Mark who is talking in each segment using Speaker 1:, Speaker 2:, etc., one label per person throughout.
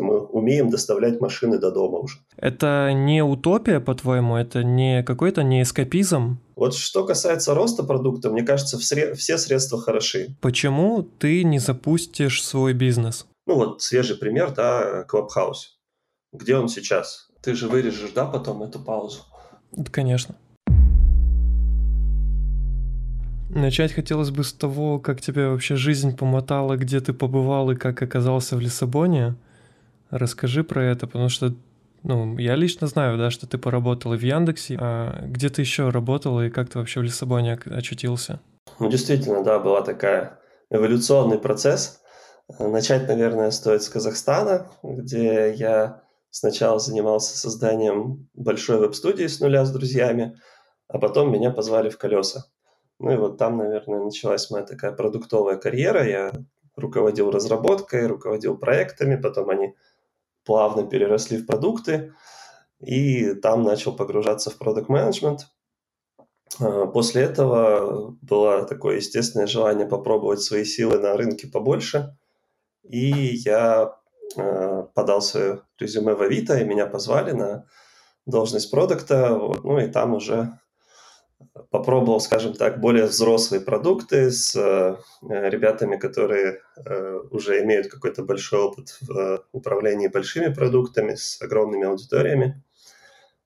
Speaker 1: Мы умеем доставлять машины до дома уже.
Speaker 2: Это не утопия, по-твоему? Это не какой-то не эскапизм?
Speaker 1: Вот что касается роста продукта, мне кажется, все средства хороши.
Speaker 2: Почему ты не запустишь свой бизнес?
Speaker 1: Ну вот свежий пример, да, Clubhouse. Где он сейчас? Ты же вырежешь, да, потом эту паузу?
Speaker 2: Конечно. Начать хотелось бы с того, как тебя вообще жизнь помотала, где ты побывал и как оказался в Лиссабоне. Расскажи про это, потому что ну, я лично знаю, да, что ты поработал и в Яндексе, а где ты еще работал и как ты вообще в Лиссабоне очутился?
Speaker 1: Ну, действительно, да, была такая эволюционный процесс. Начать, наверное, стоит с Казахстана, где я сначала занимался созданием большой веб-студии с нуля с друзьями, а потом меня позвали в колеса. Ну и вот там, наверное, началась моя такая продуктовая карьера. Я руководил разработкой, руководил проектами, потом они плавно переросли в продукты, и там начал погружаться в продукт менеджмент. А, после этого было такое естественное желание попробовать свои силы на рынке побольше, и я а, подал свое резюме в Авито, и меня позвали на должность продукта, ну и там уже попробовал, скажем так, более взрослые продукты с э, ребятами, которые э, уже имеют какой-то большой опыт в э, управлении большими продуктами с огромными аудиториями.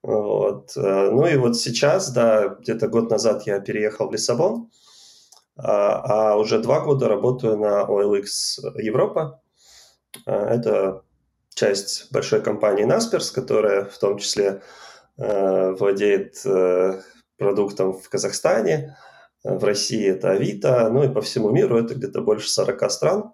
Speaker 1: Вот. Ну и вот сейчас, да, где-то год назад я переехал в Лиссабон, а, а уже два года работаю на OLX Европа. Это часть большой компании Naspers, которая в том числе владеет продуктом в Казахстане, э, в России это Авито, ну и по всему миру это где-то больше 40 стран.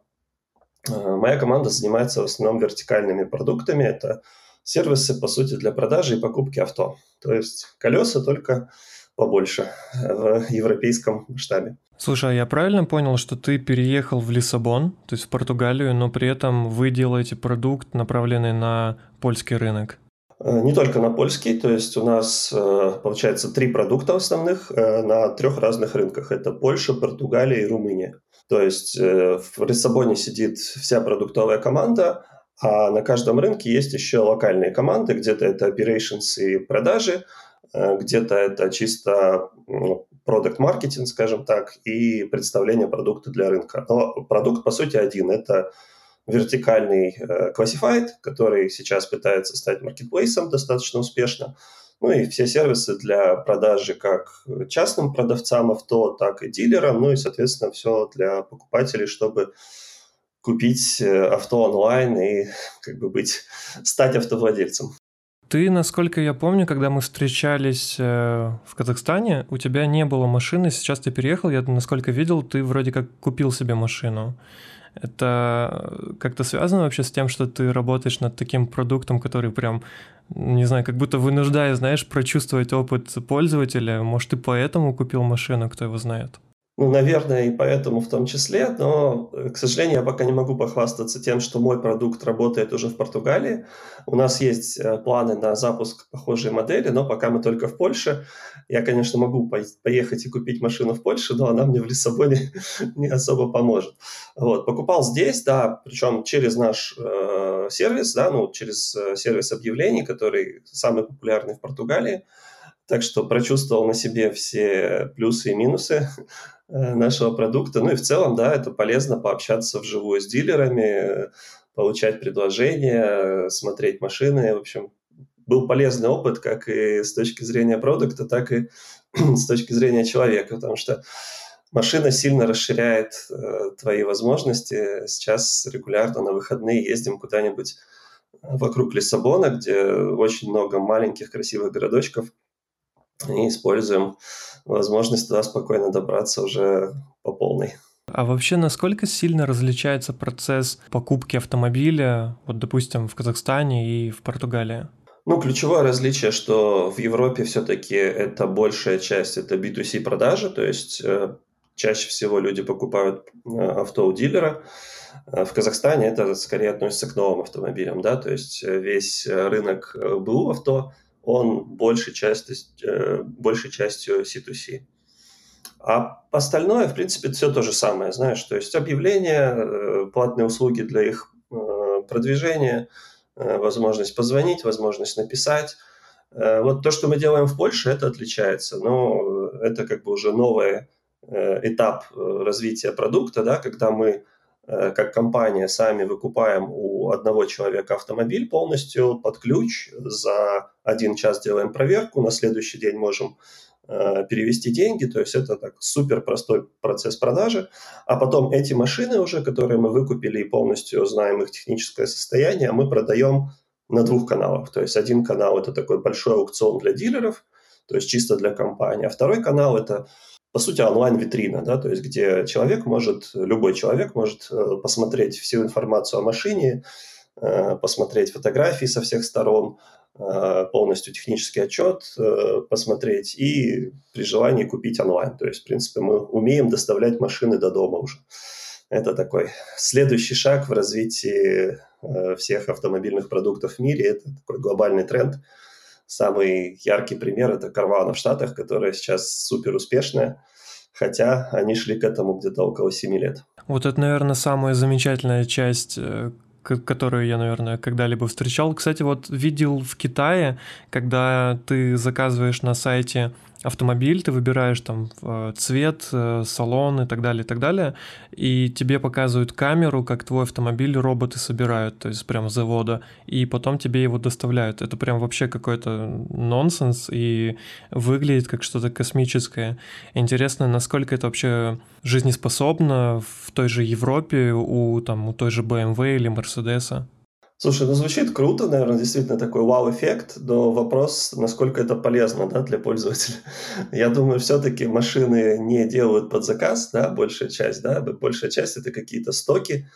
Speaker 1: Э, моя команда занимается в основном вертикальными продуктами. Это сервисы, по сути, для продажи и покупки авто. То есть колеса только побольше э, в европейском масштабе.
Speaker 2: Слушай, а я правильно понял, что ты переехал в Лиссабон, то есть в Португалию, но при этом вы делаете продукт, направленный на польский рынок?
Speaker 1: Э, не только на польский, то есть у нас э, получается три продукта основных э, на трех разных рынках. Это Польша, Португалия и Румыния. То есть в Лиссабоне сидит вся продуктовая команда, а на каждом рынке есть еще локальные команды, где-то это operations и продажи, где-то это чисто продукт маркетинг, скажем так, и представление продукта для рынка. Но продукт, по сути, один. Это вертикальный э, Classified, который сейчас пытается стать маркетплейсом достаточно успешно. Ну и все сервисы для продажи как частным продавцам авто, так и дилерам, ну и, соответственно, все для покупателей, чтобы купить э, авто онлайн и как бы быть, стать автовладельцем.
Speaker 2: Ты, насколько я помню, когда мы встречались э, в Казахстане, у тебя не было машины, сейчас ты переехал, я насколько видел, ты вроде как купил себе машину. Это как-то связано вообще с тем, что ты работаешь над таким продуктом, который прям, не знаю, как будто вынуждает, знаешь, прочувствовать опыт пользователя. Может, ты поэтому купил машину, кто его знает?
Speaker 1: Ну, наверное, и поэтому в том числе, но, э, к сожалению, я пока не могу похвастаться тем, что мой продукт работает уже в Португалии. У нас есть э, планы на запуск похожей модели, но пока мы только в Польше. Я, конечно, могу поехать и купить машину в Польше, но она мне в Лиссабоне не особо поможет. Вот, покупал здесь, да, причем через наш э, сервис, да, ну, через э, сервис объявлений, который самый популярный в Португалии. Так что прочувствовал на себе все плюсы и минусы э, нашего продукта. Ну и в целом, да, это полезно пообщаться вживую с дилерами, получать предложения, смотреть машины. В общем, был полезный опыт как и с точки зрения продукта, так и с точки зрения человека, потому что машина сильно расширяет э, твои возможности. Сейчас регулярно на выходные ездим куда-нибудь вокруг Лиссабона, где очень много маленьких красивых городочков – и используем возможность туда спокойно добраться уже по полной.
Speaker 2: А вообще, насколько сильно различается процесс покупки автомобиля, вот, допустим, в Казахстане и в Португалии?
Speaker 1: Ну, ключевое различие, что в Европе все-таки это большая часть, это B2C продажи, то есть э, чаще всего люди покупают э, авто у дилера. Э, в Казахстане это скорее относится к новым автомобилям, да, то есть весь рынок БУ авто он большей частью, э, большей частью C2C. А остальное, в принципе, все то же самое, знаешь, то есть объявления, э, платные услуги для их э, продвижение, возможность позвонить, возможность написать. Вот то, что мы делаем в Польше, это отличается. Но это как бы уже новый этап развития продукта, да, когда мы как компания сами выкупаем у одного человека автомобиль полностью под ключ, за один час делаем проверку, на следующий день можем Э, перевести деньги, то есть это так супер простой процесс продажи, а потом эти машины уже, которые мы выкупили и полностью знаем их техническое состояние, мы продаем на двух каналах, то есть один канал это такой большой аукцион для дилеров, то есть чисто для компании, а второй канал это по сути онлайн-витрина, да, то есть где человек может, любой человек может э, посмотреть всю информацию о машине, э, посмотреть фотографии со всех сторон, Э, полностью технический отчет посмотреть и при желании купить онлайн. То есть, в принципе, мы умеем доставлять машины до дома уже. Это такой следующий шаг в развитии всех автомобильных продуктов в мире. Это такой глобальный тренд. Самый яркий пример – это Carvana в Штатах, которая сейчас супер успешная, хотя они шли к этому где-то около 7 лет.
Speaker 2: Вот это, наверное, самая замечательная часть которую я, наверное, когда-либо встречал. Кстати, вот видел в Китае, когда ты заказываешь на сайте автомобиль, ты выбираешь там э, цвет, э, салон и так далее, и так далее, и тебе показывают камеру, как твой автомобиль роботы собирают, то есть прям с завода, и потом тебе его доставляют. Это прям вообще какой-то нонсенс и выглядит как что-то космическое. Интересно, насколько это вообще жизнеспособно в той же Европе у, там, у той же BMW или Мерседеса.
Speaker 1: Слушай, ну звучит круто, наверное, действительно такой вау-эффект, но вопрос, насколько это полезно да, для пользователя. Я думаю, все-таки машины не делают под заказ, да, большая часть, да, большая часть это какие-то стоки,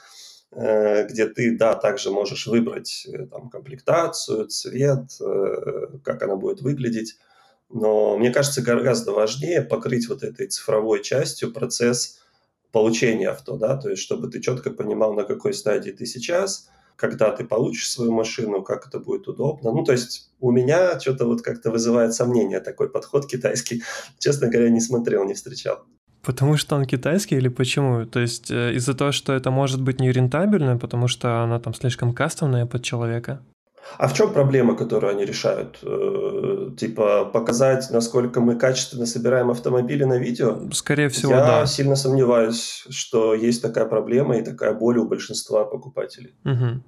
Speaker 1: э, где ты, да, также можешь выбрать э, там комплектацию, цвет, э, как она будет выглядеть. Но мне кажется, гораздо важнее покрыть вот этой цифровой частью процесс получения авто, да, то есть чтобы ты четко понимал, на какой стадии ты сейчас – когда ты получишь свою машину, как это будет удобно. Ну, то есть у меня что-то вот как-то вызывает сомнение такой подход китайский. Честно говоря, не смотрел, не встречал.
Speaker 2: Потому что он китайский или почему? То есть э, из-за того, что это может быть нерентабельно, потому что она там слишком кастомная под человека?
Speaker 1: А в чем проблема, которую они решают? Э, типа показать, насколько мы качественно собираем автомобили на видео?
Speaker 2: Скорее всего,
Speaker 1: Я
Speaker 2: да.
Speaker 1: сильно сомневаюсь, что есть такая проблема и такая боль у большинства покупателей.
Speaker 2: Угу.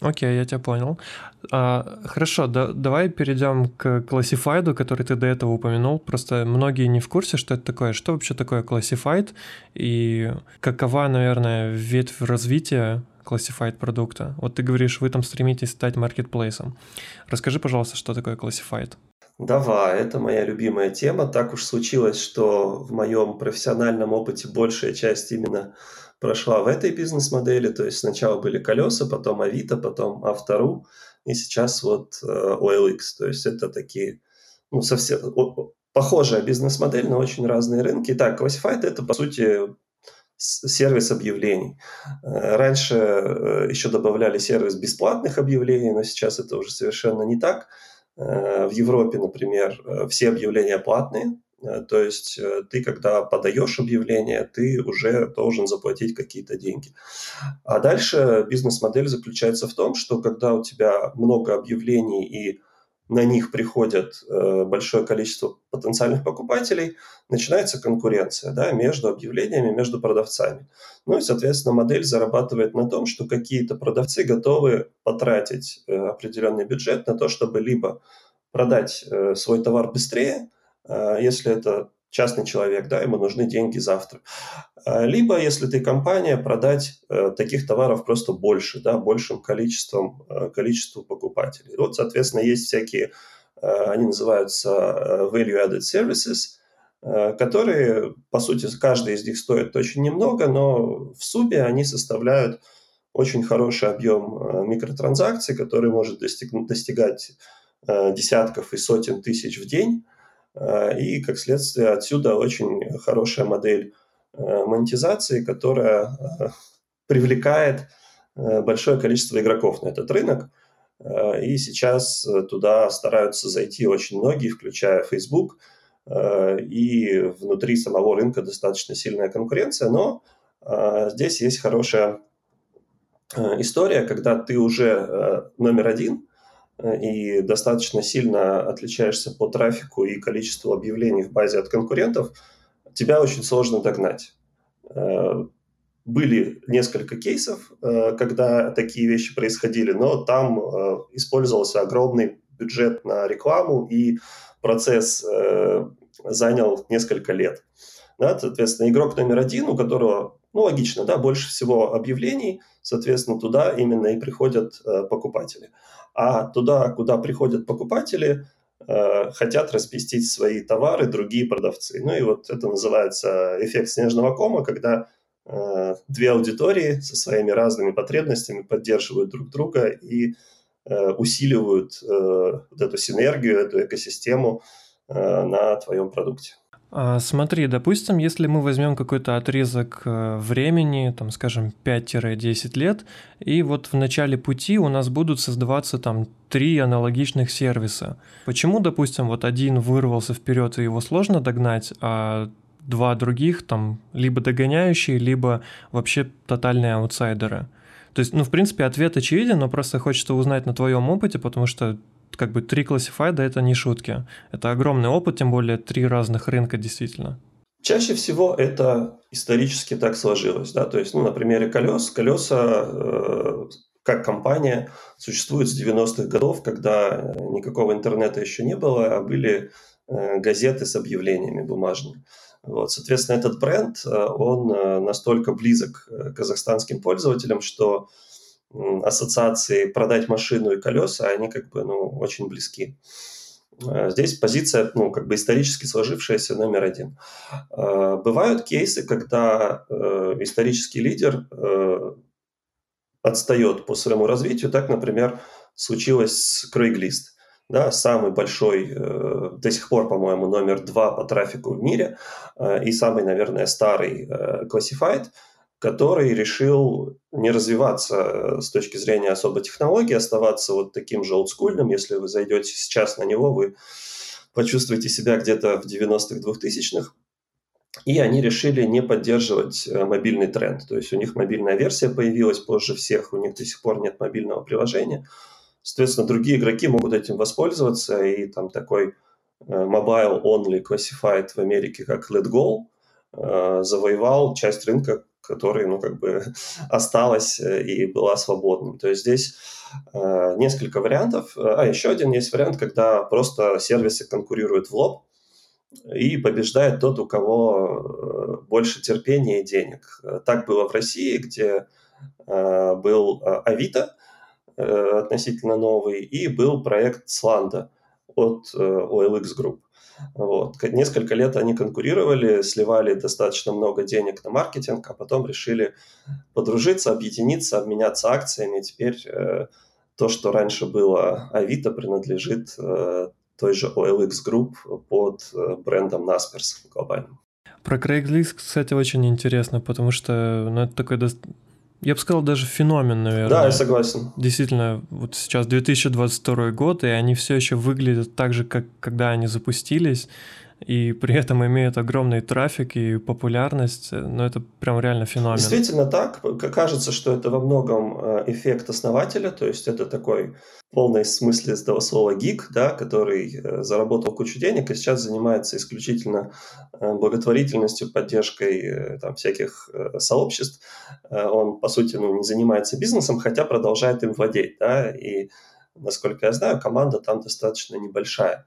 Speaker 2: Окей, я тебя понял. А, хорошо, да, давай перейдем к классифайду, который ты до этого упомянул. Просто многие не в курсе, что это такое. Что вообще такое классифайд и какова, наверное, ветвь развития Classified продукта. Вот ты говоришь, вы там стремитесь стать маркетплейсом. Расскажи, пожалуйста, что такое Classified.
Speaker 1: Давай, это моя любимая тема. Так уж случилось, что в моем профессиональном опыте большая часть именно прошла в этой бизнес-модели. То есть сначала были колеса, потом Авито, потом Автору, и сейчас вот э, OLX. То есть это такие, ну, совсем похожая бизнес-модель, но очень разные рынки. Итак, Classified это, по сути, сервис объявлений. Э, раньше э, еще добавляли сервис бесплатных объявлений, но сейчас это уже совершенно не так. Э, в Европе, например, все объявления платные, то есть ты, когда подаешь объявление, ты уже должен заплатить какие-то деньги. А дальше бизнес-модель заключается в том, что когда у тебя много объявлений и на них приходит э, большое количество потенциальных покупателей, начинается конкуренция да, между объявлениями, между продавцами. Ну и, соответственно, модель зарабатывает на том, что какие-то продавцы готовы потратить э, определенный бюджет на то, чтобы либо продать э, свой товар быстрее, если это частный человек, да, ему нужны деньги завтра. А, либо, если ты компания, продать э, таких товаров просто больше, да, большим количеством, э, количеству покупателей. Вот, соответственно, есть всякие, э, они называются value-added services, которые, по сути, каждый из них стоит очень немного, но в субе они составляют очень хороший объем микротранзакций, который может достиг, достигать десятков и сотен тысяч в день. Э, и, как следствие, отсюда очень хорошая модель э, монетизации, которая э, привлекает большое количество игроков на этот рынок. И сейчас туда стараются зайти очень многие, включая Facebook. И внутри самого рынка достаточно сильная конкуренция, но здесь есть хорошая история, когда ты уже номер один и достаточно сильно отличаешься по трафику и количеству объявлений в базе от конкурентов, тебя очень сложно догнать. Были несколько кейсов, когда такие вещи происходили, но там использовался огромный бюджет на рекламу, и процесс занял несколько лет. Да, соответственно, игрок номер один, у которого, ну, логично, да, больше всего объявлений, соответственно, туда именно и приходят э, покупатели. А туда, куда приходят покупатели, э, хотят распустить свои товары другие продавцы. Ну и вот это называется эффект снежного кома, когда э, две аудитории со своими разными потребностями поддерживают друг друга и э, усиливают вот эту синергию, эту экосистему на твоем продукте.
Speaker 2: А, смотри, допустим, если мы возьмем какой-то отрезок э, времени, там, скажем, 5-10 лет, и вот в начале пути у нас будут создаваться там три аналогичных сервиса. Почему, допустим, вот один вырвался вперед и его сложно догнать, а два других там либо догоняющие, либо вообще тотальные аутсайдеры? То есть, ну, в принципе, ответ очевиден, но просто хочется узнать на твоем опыте, потому что как бы три классифайда — это не шутки. Это огромный опыт, тем более три разных рынка действительно.
Speaker 1: Чаще всего это исторически так сложилось. Да? То есть, ну, на примере колес. Колеса э, как компания существует с 90-х годов, когда никакого интернета еще не было, а были э, газеты с объявлениями бумажными. Вот, соответственно, этот бренд, э, он э, настолько близок к казахстанским пользователям, что ассоциации продать машину и колеса, они как бы, ну, очень близки. Э, здесь позиция, ну, как бы исторически сложившаяся номер один. Э, бывают кейсы, когда э, исторический лидер отстает по своему развитию. Так, например, случилось с Craigslist. Да, самый большой, до сих пор, по-моему, номер два по трафику в мире и самый, наверное, старый Classified – который решил не развиваться э, с точки зрения особо технологий, оставаться вот таким же олдскульным. Если вы зайдете сейчас на него, вы почувствуете себя где-то в 90-х, 2000-х. И они решили не поддерживать э, мобильный тренд. То есть у них мобильная версия появилась позже всех, у них до сих пор нет мобильного приложения. Соответственно, другие игроки могут этим воспользоваться, и там такой э, mobile only classified в Америке, как Let Go, завоевал часть рынка, которая, ну, как бы осталась э, и была свободным. То есть здесь э, несколько вариантов. А еще один есть вариант, когда просто сервисы конкурируют в лоб, и побеждает тот, у кого э, больше терпения и денег. Так было в России, где э, был Авито, относительно новый, и был проект Сланда от OLX Group. Вот. Несколько лет они конкурировали, сливали достаточно много денег на маркетинг, а потом решили подружиться, объединиться, обменяться акциями. Теперь э, то, что раньше было Авито, принадлежит э, той же OLX Group под э, брендом Naspers глобальным.
Speaker 2: Про Craigslist, кстати, очень интересно, потому что ну, это такой я бы сказал, даже феномен, наверное.
Speaker 1: Да, я согласен.
Speaker 2: Действительно, вот сейчас 2022 год, и они все еще выглядят так же, как когда они запустились и при этом имеют огромный трафик и популярность, но это прям реально феномен.
Speaker 1: Действительно так. Кажется, что это во многом э, эффект основателя, то есть это такой полный смысле этого слова гик, да, который э, заработал кучу денег и сейчас занимается исключительно э, благотворительностью, поддержкой там, всяких сообществ. Он, по сути, ну, не занимается бизнесом, хотя продолжает им владеть. Да, и, насколько я знаю, команда там достаточно небольшая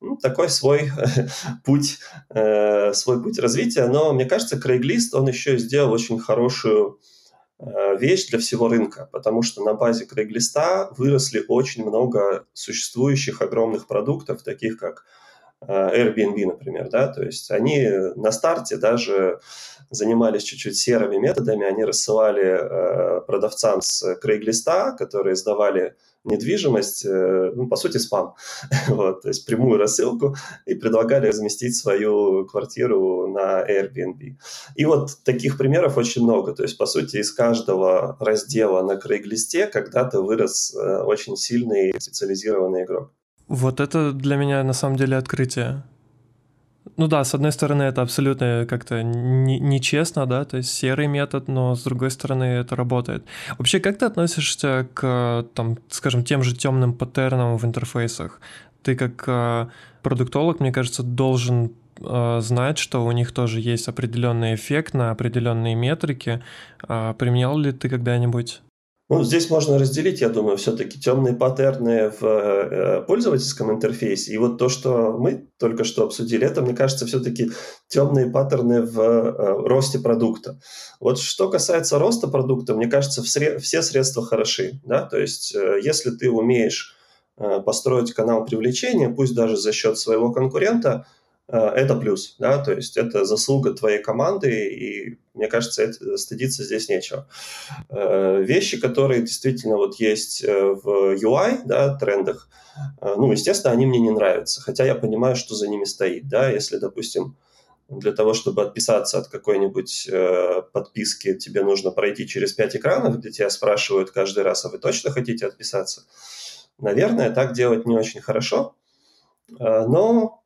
Speaker 1: ну, такой свой путь, э, свой путь развития. Но мне кажется, Craigslist, он еще сделал очень хорошую э, вещь для всего рынка, потому что на базе Craigslist выросли очень много существующих огромных продуктов, таких как э, Airbnb, например, да, то есть они на старте даже занимались чуть-чуть серыми методами, они рассылали э, продавцам с Craigslist, которые сдавали недвижимость, э, ну, по сути, спам. вот, то есть прямую рассылку и предлагали разместить свою квартиру на Airbnb. И вот таких примеров очень много. То есть, по сути, из каждого раздела на Craigslist когда-то вырос э, очень сильный специализированный игрок.
Speaker 2: Вот это для меня на самом деле открытие. Ну да, с одной стороны, это абсолютно как-то нечестно, да, то есть серый метод, но с другой стороны, это работает. Вообще, как ты относишься к, там, скажем, тем же темным паттернам в интерфейсах? Ты как э, продуктолог, мне кажется, должен э, знать, что у них тоже есть определенный эффект на определенные метрики. Э, применял ли ты когда-нибудь
Speaker 1: ну, здесь можно разделить, я думаю, все-таки темные паттерны в э, пользовательском интерфейсе. И вот то, что мы только что обсудили, это, мне кажется, все-таки темные паттерны в э, росте продукта. Вот что касается роста продукта, мне кажется, все средства хороши. Да? То есть, э, если ты умеешь построить канал привлечения, пусть даже за счет своего конкурента, это плюс, да, то есть это заслуга твоей команды, и мне кажется, это, стыдиться здесь нечего. Э, вещи, которые действительно вот есть э, в UI, да, трендах, э, ну, естественно, они мне не нравятся, хотя я понимаю, что за ними стоит, да, если, допустим, для того, чтобы отписаться от какой-нибудь э, подписки, тебе нужно пройти через пять экранов, где тебя спрашивают каждый раз, а вы точно хотите отписаться? Наверное, так делать не очень хорошо, э, но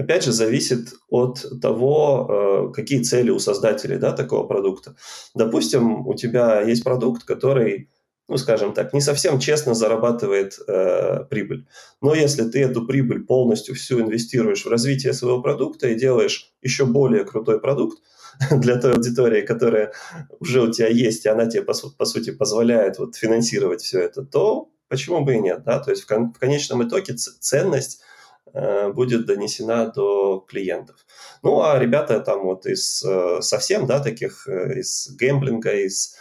Speaker 1: опять же, зависит от того, э, какие цели у создателей да, такого продукта. Допустим, у тебя есть продукт, который, ну, скажем так, не совсем честно зарабатывает э, прибыль. Но если ты эту прибыль полностью всю инвестируешь в развитие своего продукта и делаешь еще более крутой продукт, для той аудитории, которая уже у тебя есть, и она тебе, по, по сути, позволяет вот финансировать все это, то почему бы и нет, да, то есть в, кон- в конечном итоге ценность Э, будет донесена до клиентов. Ну, а ребята там вот из э, совсем, да, таких, э, из гэмблинга, из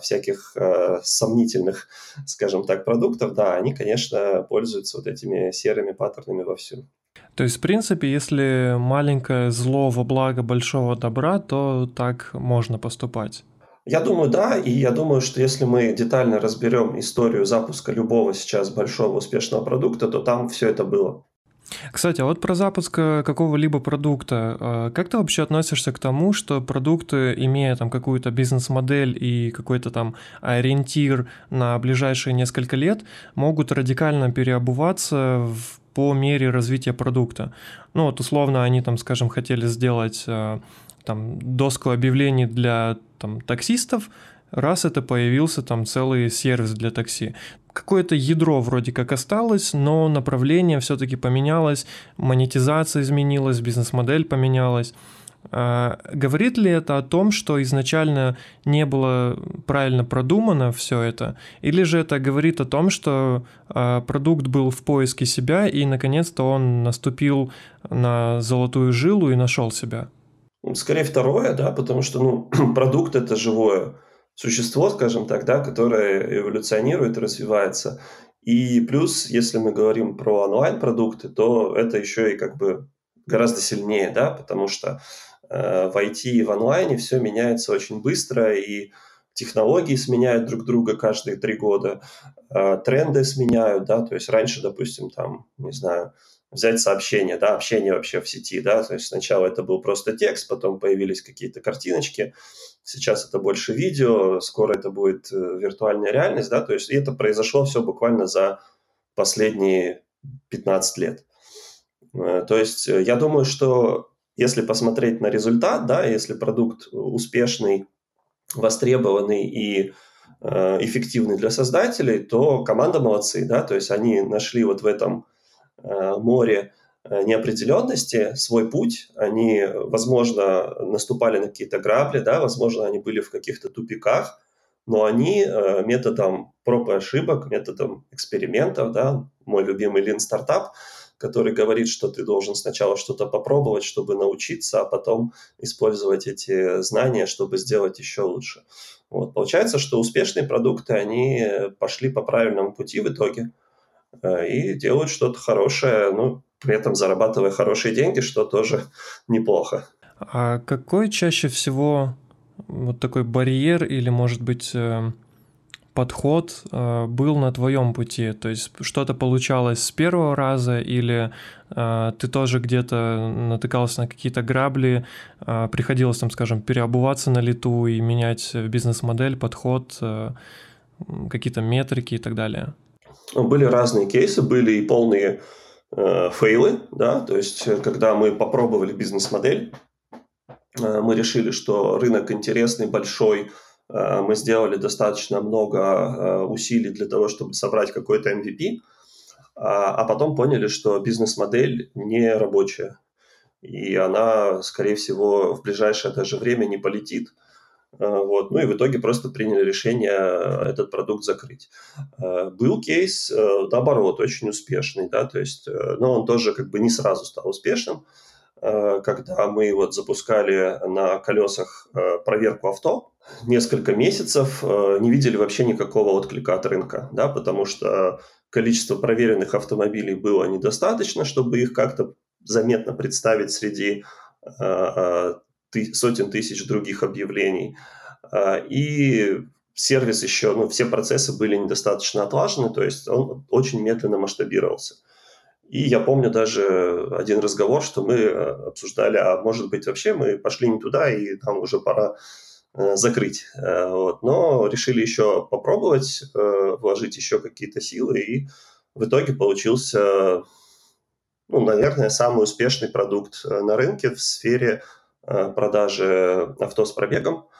Speaker 1: всяких сомнительных, скажем так, продуктов, да, они, конечно, пользуются вот этими серыми паттернами вовсю.
Speaker 2: То есть, в принципе, если маленькое зло во благо большого добра, то так можно поступать.
Speaker 1: Я думаю, да, и я думаю, что если мы детально разберем историю запуска любого сейчас большого успешного продукта, то там все это было.
Speaker 2: Кстати, а вот про запуск э, какого-либо продукта, э, как ты вообще относишься к тому, что продукты, имея там какую-то бизнес-модель и какой-то там ориентир на ближайшие несколько лет, могут радикально переобуваться в, по мере развития продукта? Ну вот условно они там, скажем, хотели сделать э, там доску объявлений для там, таксистов, раз это появился там целый сервис для такси. Какое-то ядро вроде как осталось, но направление все-таки поменялось, монетизация изменилась, бизнес-модель поменялась. А, говорит ли это о том, что изначально не было правильно продумано все это, или же это говорит о том, что а, продукт был в поиске себя и наконец-то он наступил на золотую жилу и нашел себя?
Speaker 1: Скорее второе, да, потому что ну, продукт это живое существо, скажем так, да, которое эволюционирует, развивается. И плюс, если мы говорим про онлайн-продукты, то это еще и как бы гораздо сильнее, да, потому что в IT и в онлайне все меняется очень быстро, и технологии сменяют друг друга каждые три года, э, тренды сменяют, да, то есть раньше, допустим, там, не знаю, взять сообщение, да, общение вообще в сети, да, то есть сначала это был просто текст, потом появились какие-то картиночки, сейчас это больше видео, скоро это будет э, виртуальная реальность, да, то есть это произошло все буквально за последние 15 лет. Э, то есть э, я думаю, что если посмотреть на результат, да, если продукт успешный, востребованный и эффективный для создателей, то команда молодцы, да, то есть они нашли вот в этом Э, море э, неопределенности свой путь. Они, возможно, наступали на какие-то грабли, да, возможно, они были в каких-то тупиках, но они э, методом проб и ошибок, методом экспериментов, да, мой любимый Lean стартап, который говорит, что ты должен сначала что-то попробовать, чтобы научиться, а потом использовать эти знания, чтобы сделать еще лучше. Вот. Получается, что успешные продукты, они пошли по правильному пути в итоге – Э, и делают что-то хорошее, ну, при этом зарабатывая хорошие деньги, что тоже неплохо.
Speaker 2: А какой чаще всего вот такой барьер или, может быть, э, подход э, был на твоем пути? То есть что-то получалось с первого раза или ты тоже где-то натыкался на какие-то грабли, приходилось там, скажем, переобуваться на лету и менять бизнес-модель, подход, какие-то метрики и так далее?
Speaker 1: Ну, были разные кейсы, были и полные э, фейлы, да, то есть когда мы попробовали бизнес-модель, э, мы решили, что рынок интересный, большой, э, мы сделали достаточно много э, усилий для того, чтобы собрать какой-то MVP, а, а потом поняли, что бизнес-модель не рабочая, и она, скорее всего, в ближайшее даже время не полетит. Э, вот. Ну и в итоге просто приняли решение э, этот продукт закрыть. Э, был кейс, наоборот, очень успешный, да, то есть, но он тоже как бы не сразу стал успешным, когда мы вот запускали на колесах проверку авто, несколько месяцев не видели вообще никакого отклика от рынка, да, потому что количество проверенных автомобилей было недостаточно, чтобы их как-то заметно представить среди сотен тысяч других объявлений. И сервис еще, ну, все процессы были недостаточно отлажены, то есть он очень медленно масштабировался. И я помню даже один разговор, что мы э, обсуждали, а может быть вообще мы пошли не туда, и там уже пора э, закрыть. Э, вот. Но решили еще попробовать, вложить еще какие-то силы, и в итоге получился, ну, наверное, самый успешный продукт на рынке в сфере Э, продажи авто с пробегом, э,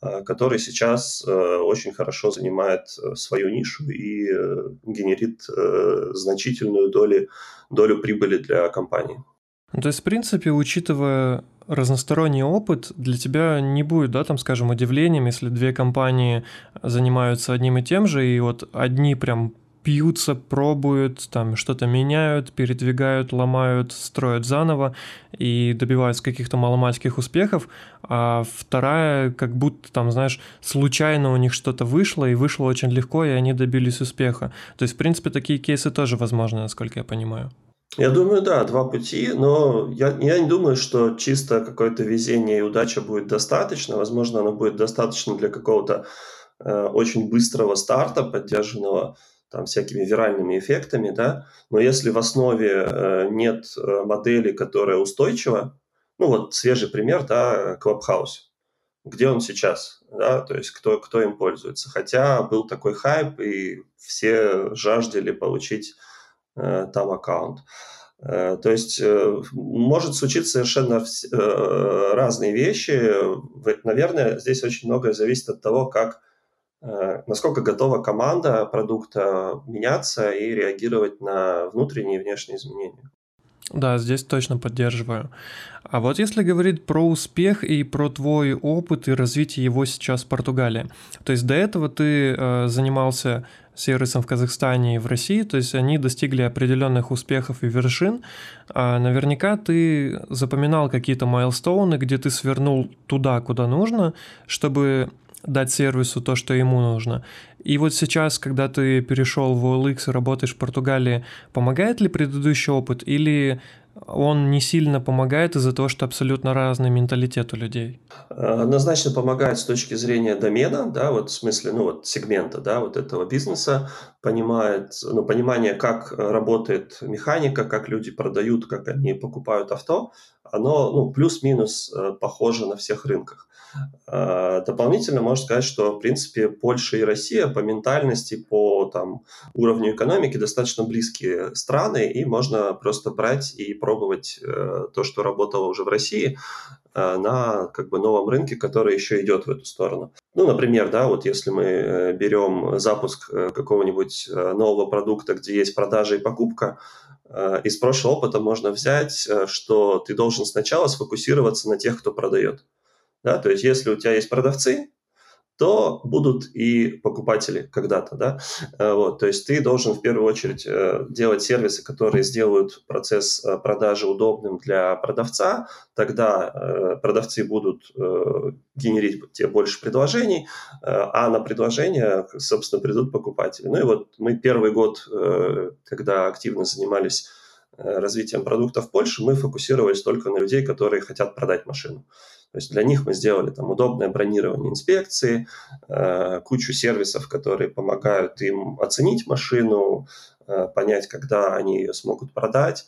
Speaker 1: который сейчас э, очень хорошо занимает свою нишу и генерит значительную долю, долю прибыли для компании.
Speaker 2: Ну, то есть, в принципе, учитывая разносторонний опыт, для тебя не будет, да, там, скажем, удивлением, если две компании занимаются одним и тем же, и вот одни прям пьются, пробуют, там что-то меняют, передвигают, ломают, строят заново и добиваются каких-то маломальских успехов, а вторая как будто там, знаешь, случайно у них что-то вышло, и вышло очень легко, и они добились успеха. То есть, в принципе, такие кейсы тоже возможны, насколько я понимаю.
Speaker 1: Я думаю, да, два пути, но я, я не думаю, что чисто какое-то везение и удача будет достаточно. Возможно, оно будет достаточно для какого-то э, очень быстрого старта, поддержанного там, всякими виральными эффектами, да, но если в основе э, нет э, модели, которая устойчива, ну вот свежий пример, да, Clubhouse, где он сейчас, да, то есть кто, кто им пользуется. Хотя был такой хайп, и все жаждали получить э, там аккаунт. Э, то есть э, может случиться совершенно э, разные вещи. Наверное, здесь очень многое зависит от того, как Э, насколько готова команда продукта меняться и реагировать на внутренние и внешние изменения.
Speaker 2: Да, здесь точно поддерживаю. А вот если говорить про успех и про твой опыт и развитие его сейчас в Португалии, то есть до этого ты э, занимался сервисом в Казахстане и в России, то есть они достигли определенных успехов и вершин. А наверняка ты запоминал какие-то майлстоуны, где ты свернул туда, куда нужно, чтобы дать сервису то, что ему нужно. И вот сейчас, когда ты перешел в OLX и работаешь в Португалии, помогает ли предыдущий опыт или он не сильно помогает из-за того, что абсолютно разный менталитет у людей?
Speaker 1: Однозначно помогает с точки зрения домена, да, вот в смысле, ну вот сегмента, да, вот этого бизнеса, понимает, ну, понимание, как работает механика, как люди продают, как они покупают авто, оно, ну, плюс-минус э, похоже на всех рынках. А, дополнительно можно сказать, что, в принципе, Польша и Россия по ментальности, по там, уровню экономики достаточно близкие страны, и можно просто брать и пробовать э, то, что работало уже в России, э, на как бы новом рынке, который еще идет в эту сторону. Ну, например, да, вот если мы э, берем запуск какого-нибудь нового продукта, где есть продажа и покупка, из прошлого опыта можно взять, что ты должен сначала сфокусироваться на тех, кто продает. Да? То есть если у тебя есть продавцы, то будут и покупатели когда-то, да, э, вот, то есть ты должен в первую очередь э, делать сервисы, которые сделают процесс э, продажи удобным для продавца, тогда продавцы будут генерить тебе больше предложений, а на предложения, собственно, придут покупатели. Ну и вот мы первый год, когда активно занимались развитием продуктов в Польше, мы фокусировались только на людей, которые хотят продать машину. То есть для них мы сделали там удобное бронирование инспекции, э, кучу сервисов, которые помогают им оценить машину, э, понять, когда они ее смогут продать,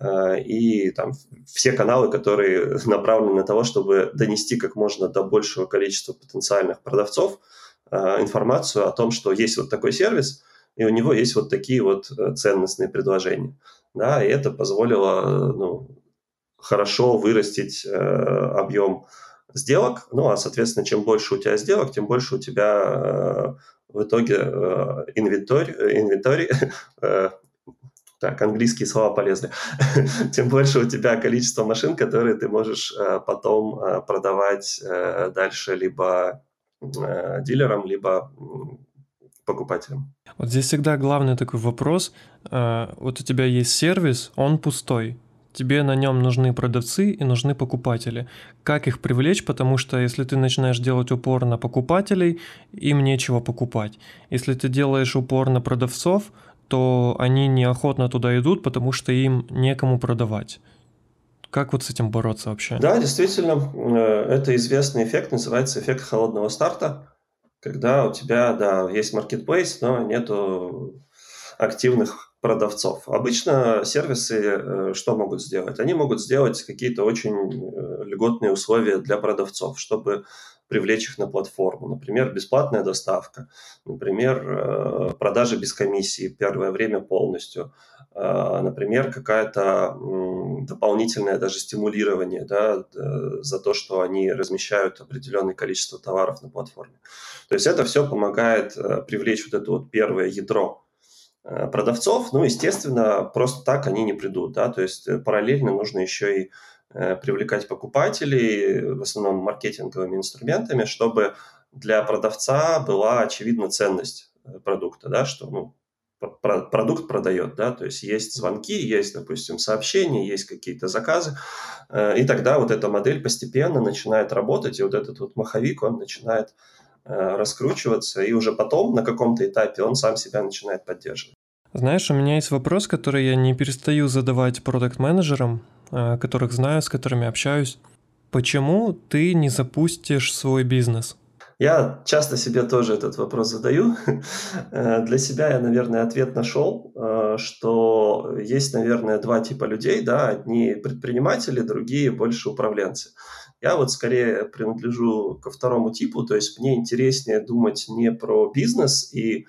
Speaker 1: э, и там все каналы, которые направлены на то, чтобы донести как можно до большего количества потенциальных продавцов информацию о том, что есть вот такой сервис, и у него есть вот такие вот э, ценностные предложения. Да, и это позволило ну, хорошо вырастить э, объем сделок. Ну, а, соответственно, чем больше у тебя сделок, тем больше у тебя э, в итоге э, инвентарь, э, инвентарь э, так, английские слова полезны, тем больше у тебя количество машин, которые ты можешь э, потом э, продавать э, дальше либо э, дилерам, либо покупателям.
Speaker 2: Вот здесь всегда главный такой вопрос. Э, вот у тебя есть сервис, он пустой. Тебе на нем нужны продавцы и нужны покупатели. Как их привлечь? Потому что если ты начинаешь делать упор на покупателей, им нечего покупать. Если ты делаешь упор на продавцов, то они неохотно туда идут, потому что им некому продавать. Как вот с этим бороться вообще?
Speaker 1: Да, действительно, э, это известный эффект, называется эффект холодного старта, когда у тебя, да, есть маркетплейс, но нету активных продавцов. Обычно сервисы э, что могут сделать? Они могут сделать какие-то очень э, льготные условия для продавцов, чтобы привлечь их на платформу. Например, бесплатная доставка, например, э, продажи без комиссии первое время полностью, например, какая-то дополнительное даже стимулирование да, за то, что они размещают определенное количество товаров на платформе. То есть это все помогает привлечь вот это вот первое ядро продавцов, ну, естественно, просто так они не придут, да, то есть э, параллельно нужно еще и э, привлекать покупателей, в основном маркетинговыми инструментами, чтобы для продавца была очевидна ценность продукта, да, что ну, продукт продает, да, то есть есть звонки, есть, допустим, сообщения, есть какие-то заказы, и тогда вот эта модель постепенно начинает работать, и вот этот вот маховик, он начинает раскручиваться, и уже потом на каком-то этапе он сам себя начинает поддерживать.
Speaker 2: Знаешь, у меня есть вопрос, который я не перестаю задавать продукт-менеджерам, э, которых знаю, с которыми общаюсь. Почему ты не запустишь свой бизнес?
Speaker 1: Я часто себе тоже этот вопрос задаю. Э, для себя я, наверное, ответ нашел, э, что есть, наверное, два типа людей. Да? Одни предприниматели, другие больше управленцы. Я вот скорее принадлежу ко второму типу, то есть мне интереснее думать не про бизнес и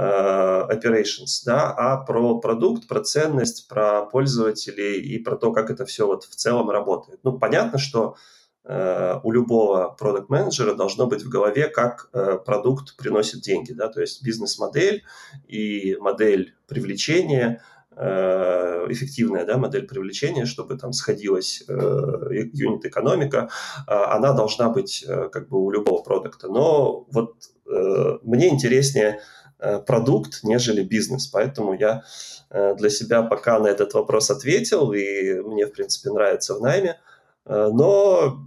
Speaker 1: operations, да, а про продукт, про ценность, про пользователей и про то, как это все вот в целом работает. Ну, понятно, что э, у любого продукт-менеджера должно быть в голове, как э, продукт приносит деньги, да, то есть бизнес-модель и модель привлечения, э, эффективная да, модель привлечения, чтобы там сходилась э, юнит-экономика, э, она должна быть э, как бы у любого продукта. Но вот э, мне интереснее Э, продукт, нежели бизнес. Поэтому я э, для себя пока на этот вопрос ответил, и мне, в принципе, нравится в найме. Э, но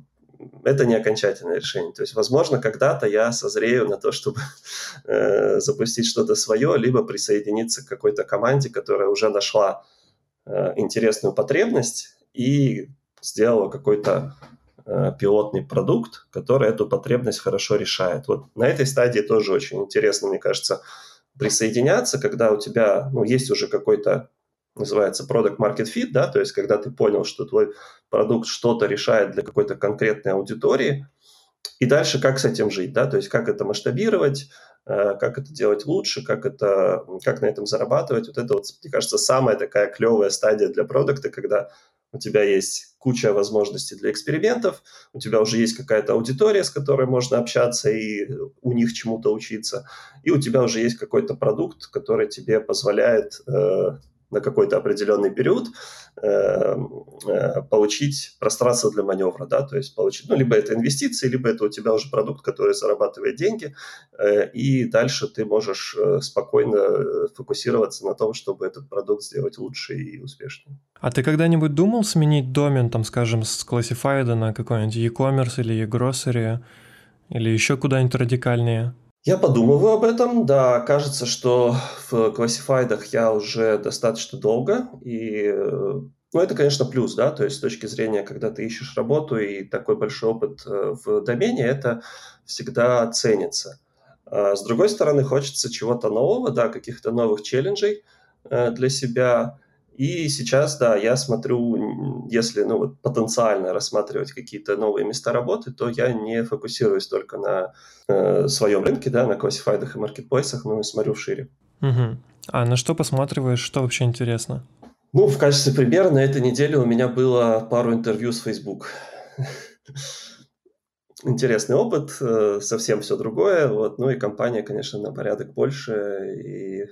Speaker 1: это не окончательное решение. То есть, возможно, когда-то я созрею на то, чтобы запустить что-то свое, либо присоединиться к какой-то команде, которая уже нашла интересную потребность и сделала какой-то пилотный продукт, который эту потребность хорошо решает. Вот на этой стадии тоже очень интересно, мне кажется, присоединяться, когда у тебя ну, есть уже какой-то называется product market fit, да, то есть когда ты понял, что твой продукт что-то решает для какой-то конкретной аудитории, и дальше как с этим жить, да, то есть как это масштабировать, э, как это делать лучше, как, это, как на этом зарабатывать. Вот это вот, мне кажется, самая такая клевая стадия для продукта, когда у тебя есть куча возможностей для экспериментов, у тебя уже есть какая-то аудитория, с которой можно общаться и у них чему-то учиться, и у тебя уже есть какой-то продукт, который тебе позволяет э, на какой-то определенный период э, э, получить пространство для маневра, да, то есть получить, ну, либо это инвестиции, либо это у тебя уже продукт, который зарабатывает деньги, э, и дальше ты можешь э, спокойно э, фокусироваться на том, чтобы этот продукт сделать лучше и успешнее.
Speaker 2: А ты когда-нибудь думал сменить домен, там, скажем, с Classified на какой-нибудь e-commerce или e-grocery, или еще куда-нибудь радикальнее?
Speaker 1: Я подумываю об этом, да, кажется, что в классифайдах я уже достаточно долго, и, ну, это, конечно, плюс, да, то есть с точки зрения, когда ты ищешь работу и такой большой опыт э, в домене, это всегда ценится. А с другой стороны, хочется чего-то нового, да, каких-то новых челленджей э, для себя, и сейчас, да, я смотрю, если ну, вот, потенциально рассматривать какие-то новые места работы, то я не фокусируюсь только на э, своем рынке, да, на классифайдах и маркетплейсах, но и смотрю шире.
Speaker 2: Угу. А на что посматриваешь, что вообще интересно?
Speaker 1: Ну, в качестве примера на этой неделе у меня было пару интервью с Facebook. Интересный опыт, э, совсем все другое. Вот. Ну и компания, конечно, на порядок больше, и